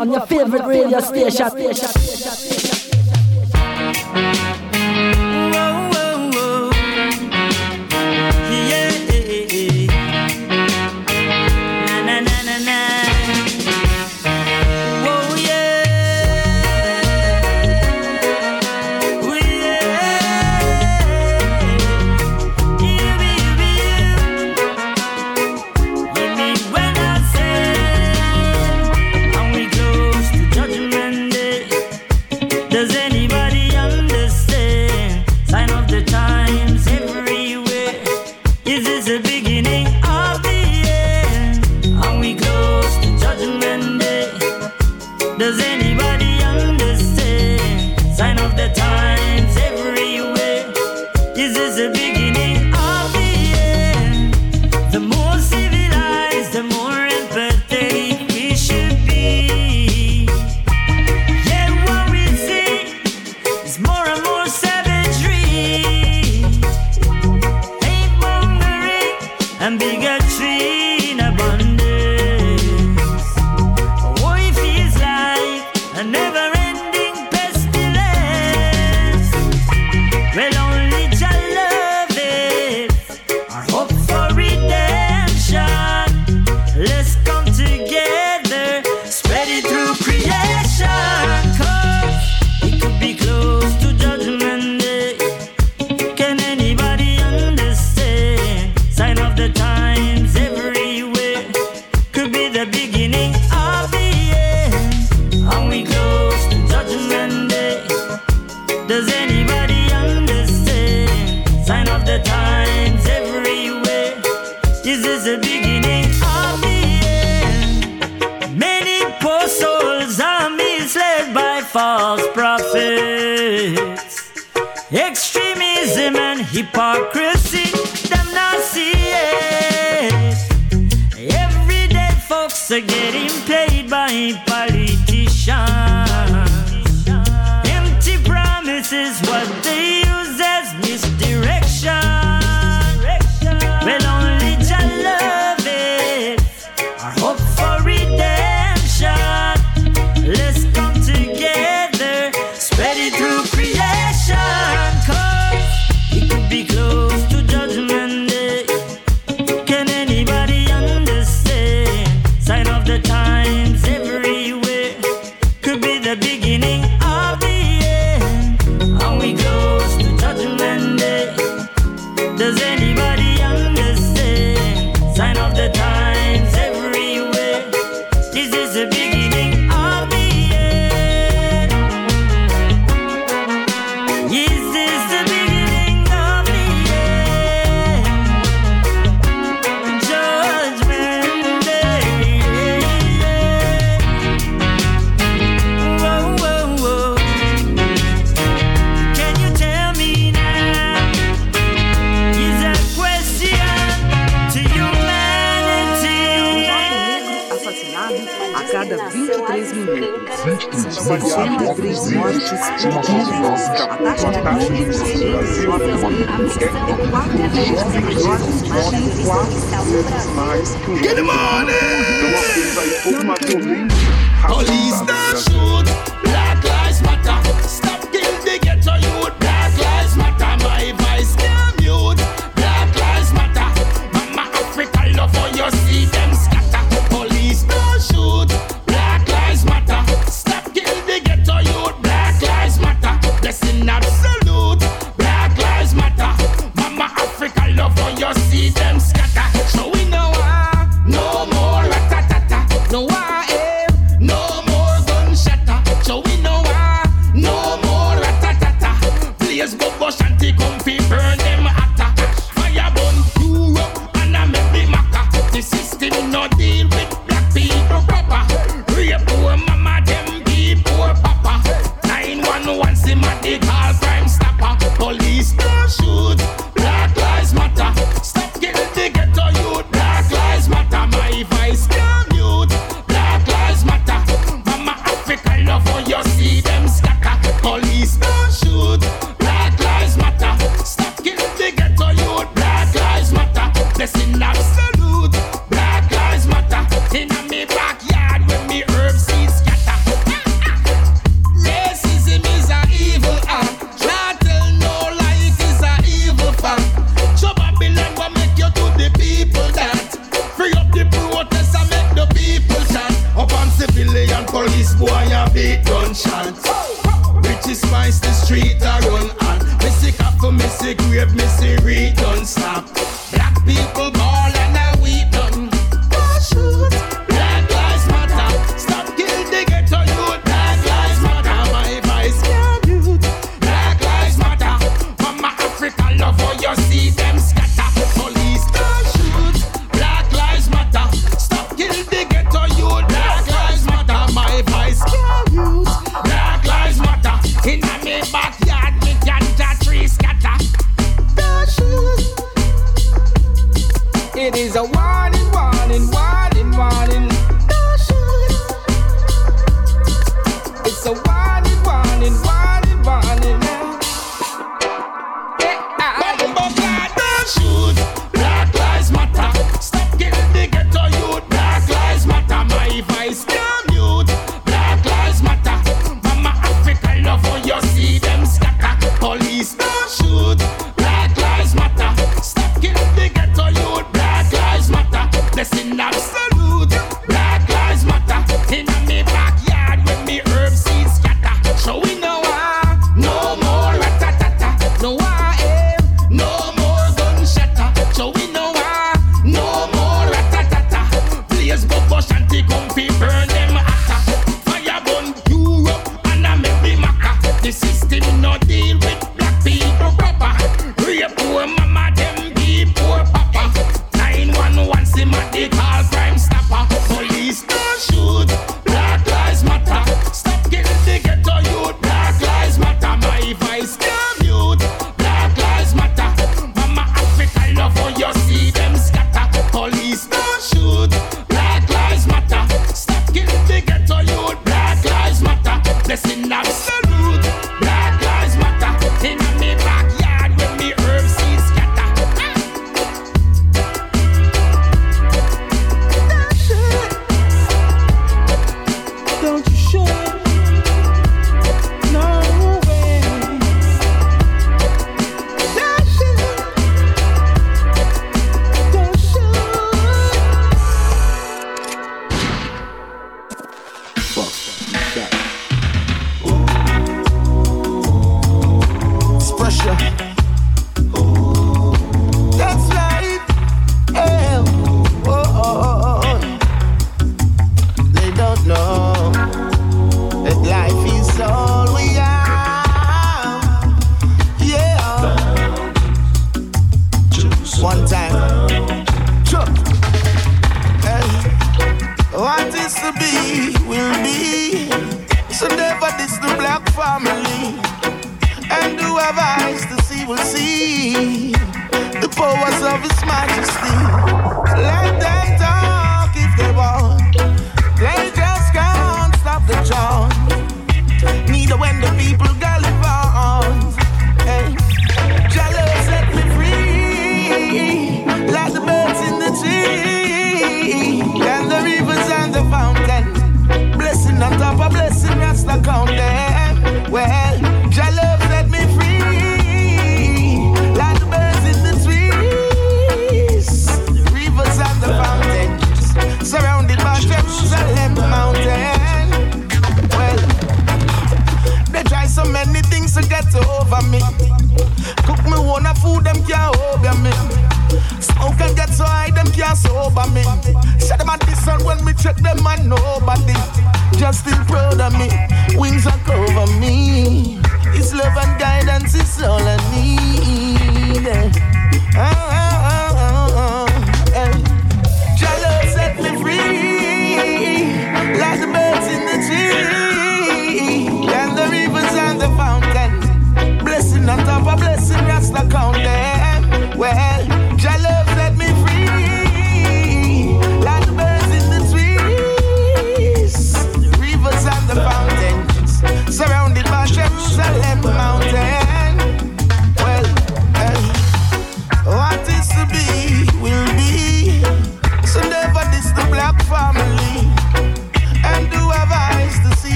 on your favorite radio station.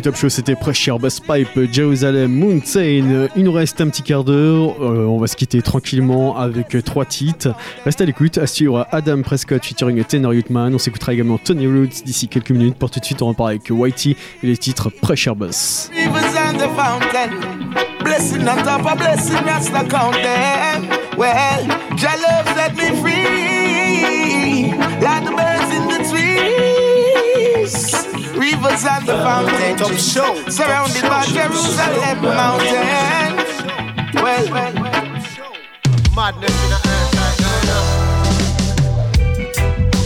Top show, c'était Pressure Bass Pipe, Jerusalem, Mountain. Il nous reste un petit quart d'heure. Euh, on va se quitter tranquillement avec euh, trois titres. Restez à l'écoute. À suivre Adam Prescott featuring Tenor Youthman. On s'écoutera également Tony Roots d'ici quelques minutes. Pour tout de suite, on repart avec Whitey et les titres Pressure free, Rivers and the fountain. Top show. surrounded by Jerusalem mountain. Well, well, well. Madness in the earth.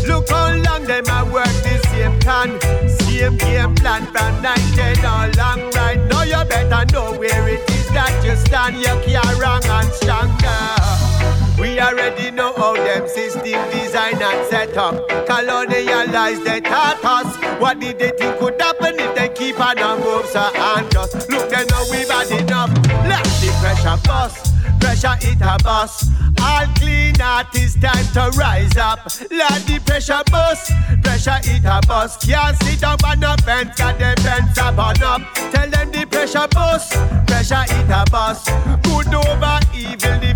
Look how long them a work the same can. Same game plan from night ten all long right. Now you better know where it is that you stand. You can't wrong and stronger. We already know how them system design and set up. Colonialize they taught us. What did they think could happen if they keep on a move so and just look they know we've bad enough. Let the pressure bust. Pressure it a bust. All clean out, it's time to rise up. Let the pressure bust. Pressure it a bust. Can't sit up on the fence, got the fence up on up. Tell them the pressure bust. Pressure it a bust. Good over evil, the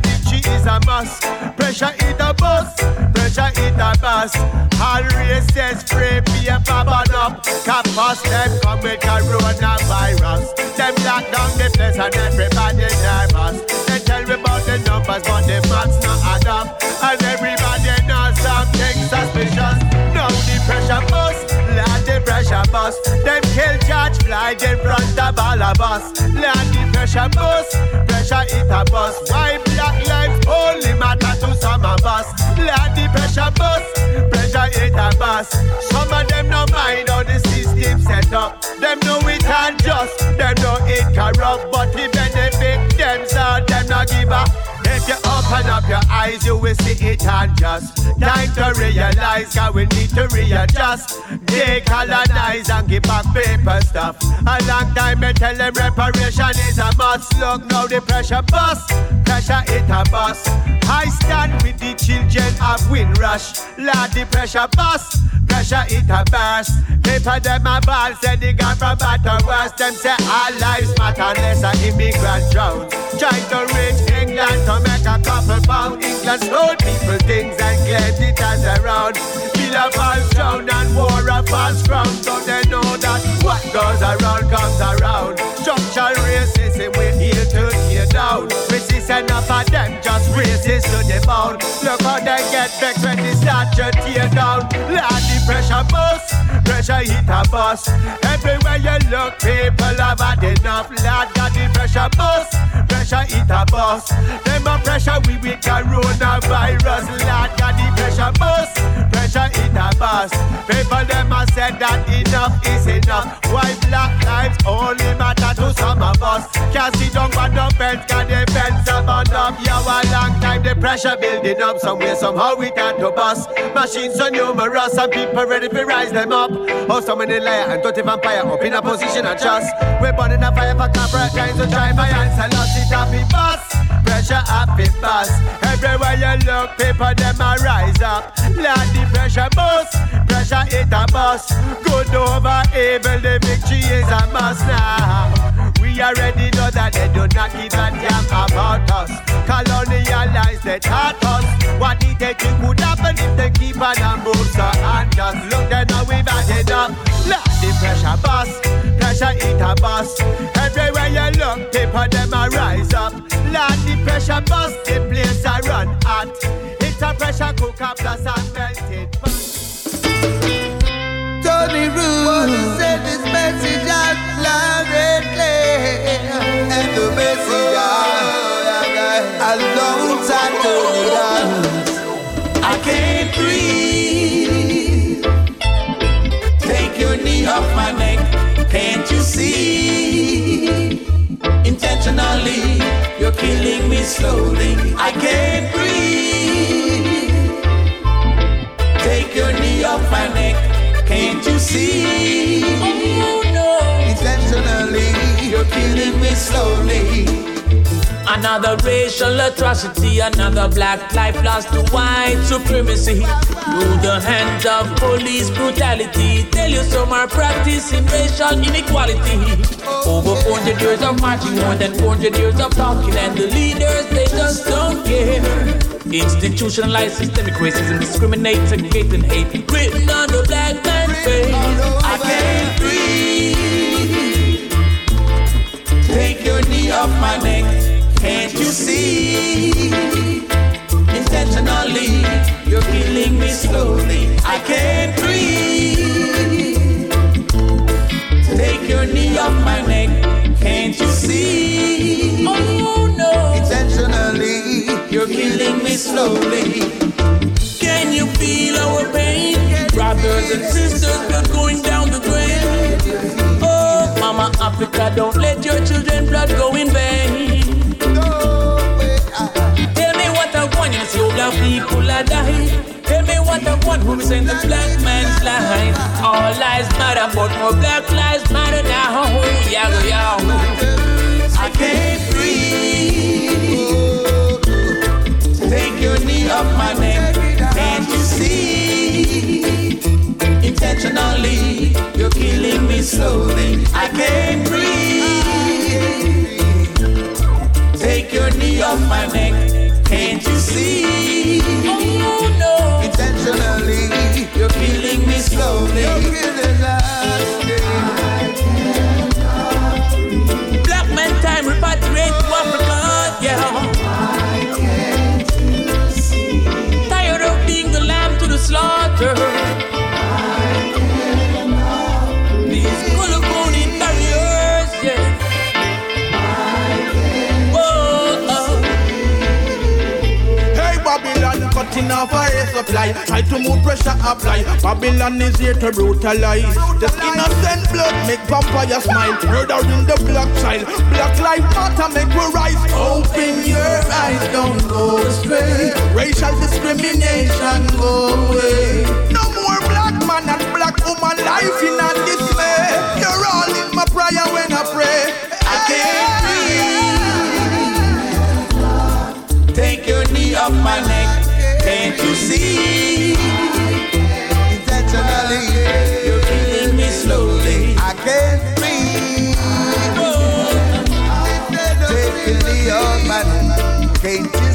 is a must. Pressure it a bust. Pressure it a bust. All races spray paper burn up. Campus them come with coronavirus. Them lock down the place and everybody nervous. They tell me about the numbers, but the maths not add up. us. Them kill charge fly in front of ball of us. Land the pressure bus, pressure it a bus. Why black lives only matter to some of us? Land the pressure bus, pressure it a bus. Some of them no mind how the system set up. Them know it unjust, them know it corrupt, but it benefit them, so them not give up. If you open up your eyes, you will see it and just time to realize how we need to readjust. Decolonize and give back paper stuff. A long time me tell them reparation is a must. Look now the pressure bust, pressure it a bust. I stand with the children of Windrush. Lord the pressure bust, pressure it a burst. Paper them a ball, say the gun from better worse. Them say our lives matter unless an immigrant drowns. Trying to reach England to make a couple pound. England stole people things and claimed it as around. Kill a false crown and war a false crown. So they know that what goes around comes around. Structural racism, we here to tear down. Resist enough of them, just racist to the bone. Look how they get vexed when they start to tear down. Lord, the pressure bust, pressure hit a bus. Everywhere you look, people have had enough. Lord, got the pressure bust, pressure hit a bus. A pressure we with coronavirus. Lord, got the pressure bust, pressure hit a bus. People them a said that enough is enough. Why black lives only matter some of us? Can't see down on the fence, got the fence about up. Yeah, a long time the pressure building up. Somewhere, somehow we can't to bust. Machines so numerous and people ready to rise them up. Oh, so many liar and dirty vampire up in a position of trust. We're burning a fire for corporate trying to try my answer. Lost it happy bust. Pressure happy bust. Everywhere you look, people them a rise up. Lord, the pressure bust. Pressure hit a bust. Good over evil, the victory is a must now. We already know that they do not give a damn about us. Colonialize they taught us what did they think would happen if they keep on and move and just look they know we've had enough. Let the pressure bust, pressure hit a bust. Everywhere you look, people them a rise up. Let the pressure bust, the place a run hot. It's a pressure cooker plus a melted. Tony Root slowly. I can't breathe. Take your knee off my neck. Can't you see? Slowly. Another racial atrocity, another black life lost to white supremacy. Through the hands of police brutality, tell you some are practicing racial inequality. Over 400 years of marching, more than 400 years of talking, and the leaders, they just don't care. Institutionalized systemic racism, discriminate, segregate, and hate, written on the black man's face. I can't breathe. Take your knee off my neck. Can't you see? Intentionally, you're killing me slowly. I can't breathe. Take your knee off my neck. Can't you see? Oh no. Intentionally, you're killing me slowly. Can you feel our pain? Brothers and sisters, we're going down Mama Africa, don't let your children's blood go in vain. Tell me what I want, you see, black people are dying. Tell me what I want, who send the black man's life. All lives matter, but more black lives matter now. Yeah, yeah. I can't breathe. Take your knee off my neck. Can't you see? Intentionally, you're killing me slowly. I can't breathe. Take your knee off my neck. Can't you see? Oh no. Intentionally, you're killing me slowly. You're killing Black man time repatriate to Africa, yeah. Tired of being the lamb to the slaughter. Supply. Try to move pressure apply. Babylon is here to brutalize. The innocent blood make vampire smile. Murder in the black child. Black life matter make we rise. Open your eyes. Don't go astray. Racial discrimination go away. No more black man and black woman life in a dismay. You're all in my prayer when I pray. I can't breathe. Take your knee off my neck. Can't you see? Off my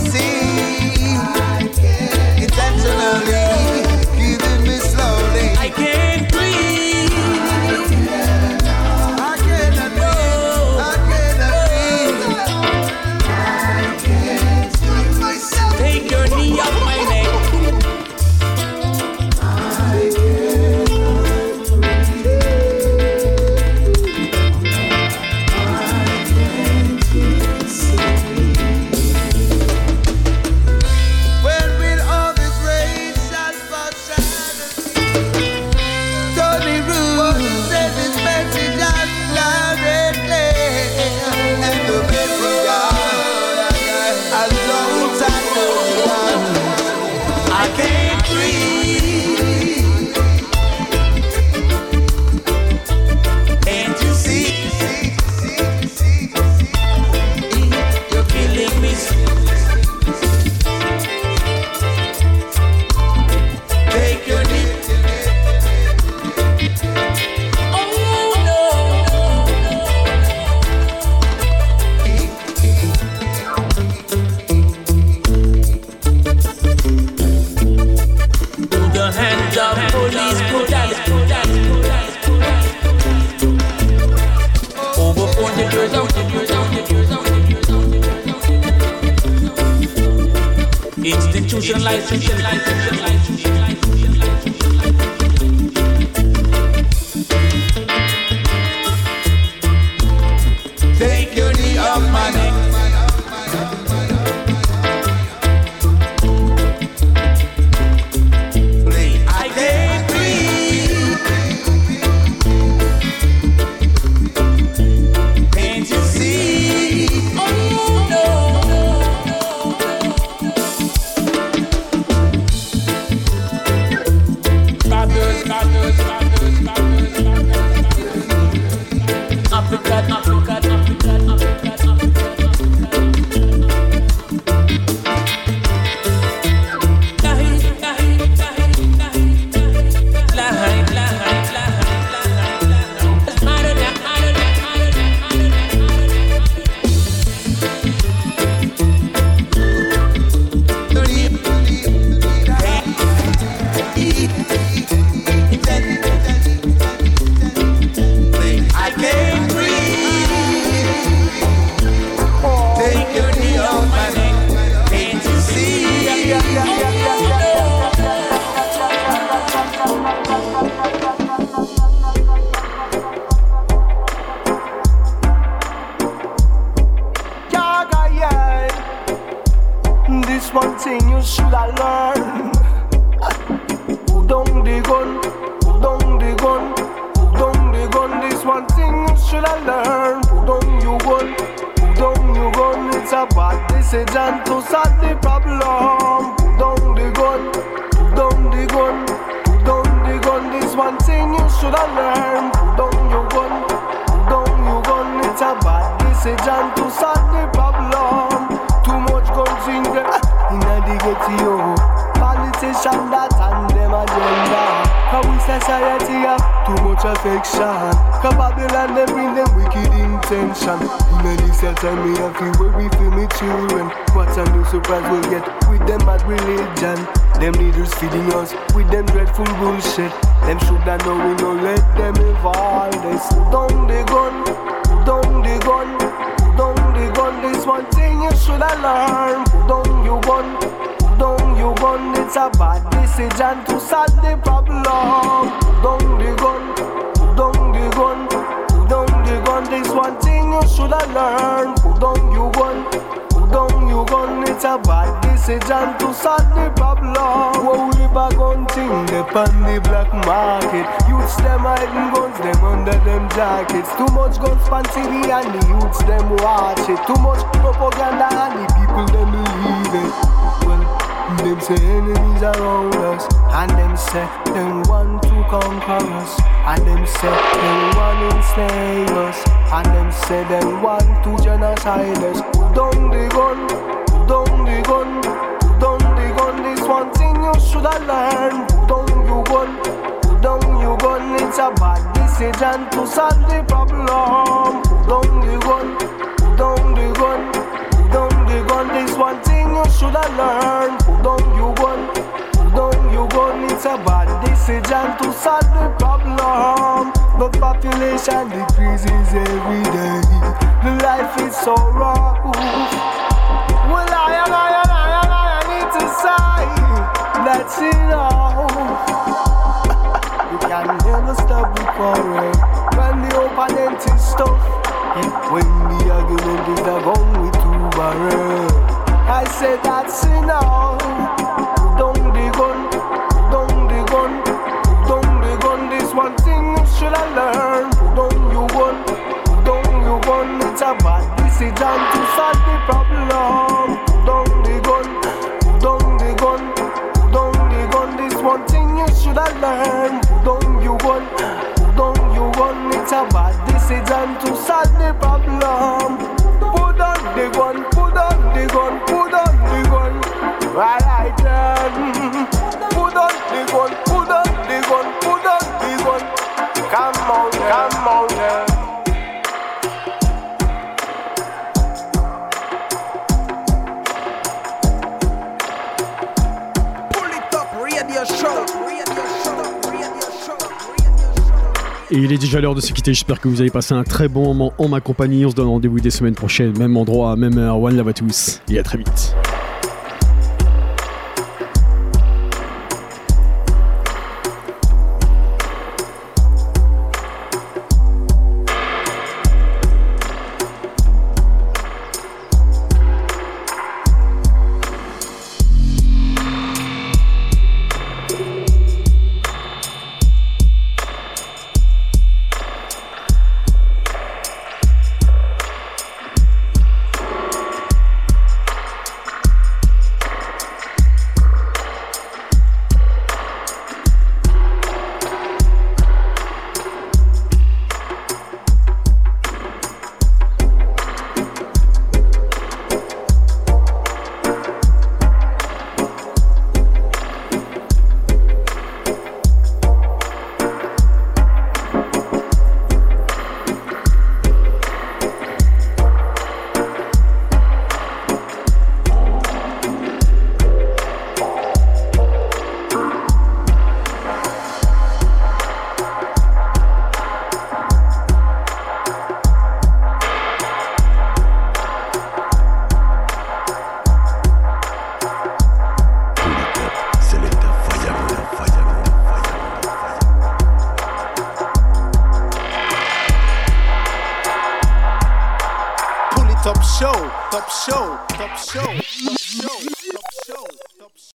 solve the problem. We back on thing, they on the black market. Youths them hiding guns, them under them jackets. Too much guns on TV and the youths them watch it. Too much propaganda and the people them believe it. Well, Them say enemies around us, and them say them want to conquer us, and them say them want to enslave us, and them say them want to genocide us. Put down the gun, put down the gun, This one thing you shoulda learned. Put down your gun, put down your gun. It's a bad decision to solve the problem. Down gun, put down gun, put down the gun. This one thing you shoulda learned. Put down your gun, put down your gun. It's a bad decision to solve the problem. The population decreases every day. The life is so rough. That's enough. you can never stop the quarrel when the opponent is tough. When the argument is a gun with two barrels. I say that's enough. Put down the gun, put down the gun, put down the gun. This one thing you should learned. Put down your gun, down your gun. It's a bad decision to solve the problem. One thing you should have learned. Put down your gun, put down your gun. It's a bad decision to solve the problem. Put down the gun, put down the gun, put down the gun. Alright then. Put down the gun, put down the gun, put down the gun. Come on, come on. Et il est déjà l'heure de se quitter. J'espère que vous avez passé un très bon moment en ma compagnie. On se donne rendez-vous des semaines prochaines, même endroit, même heure. One love à tous et à très vite.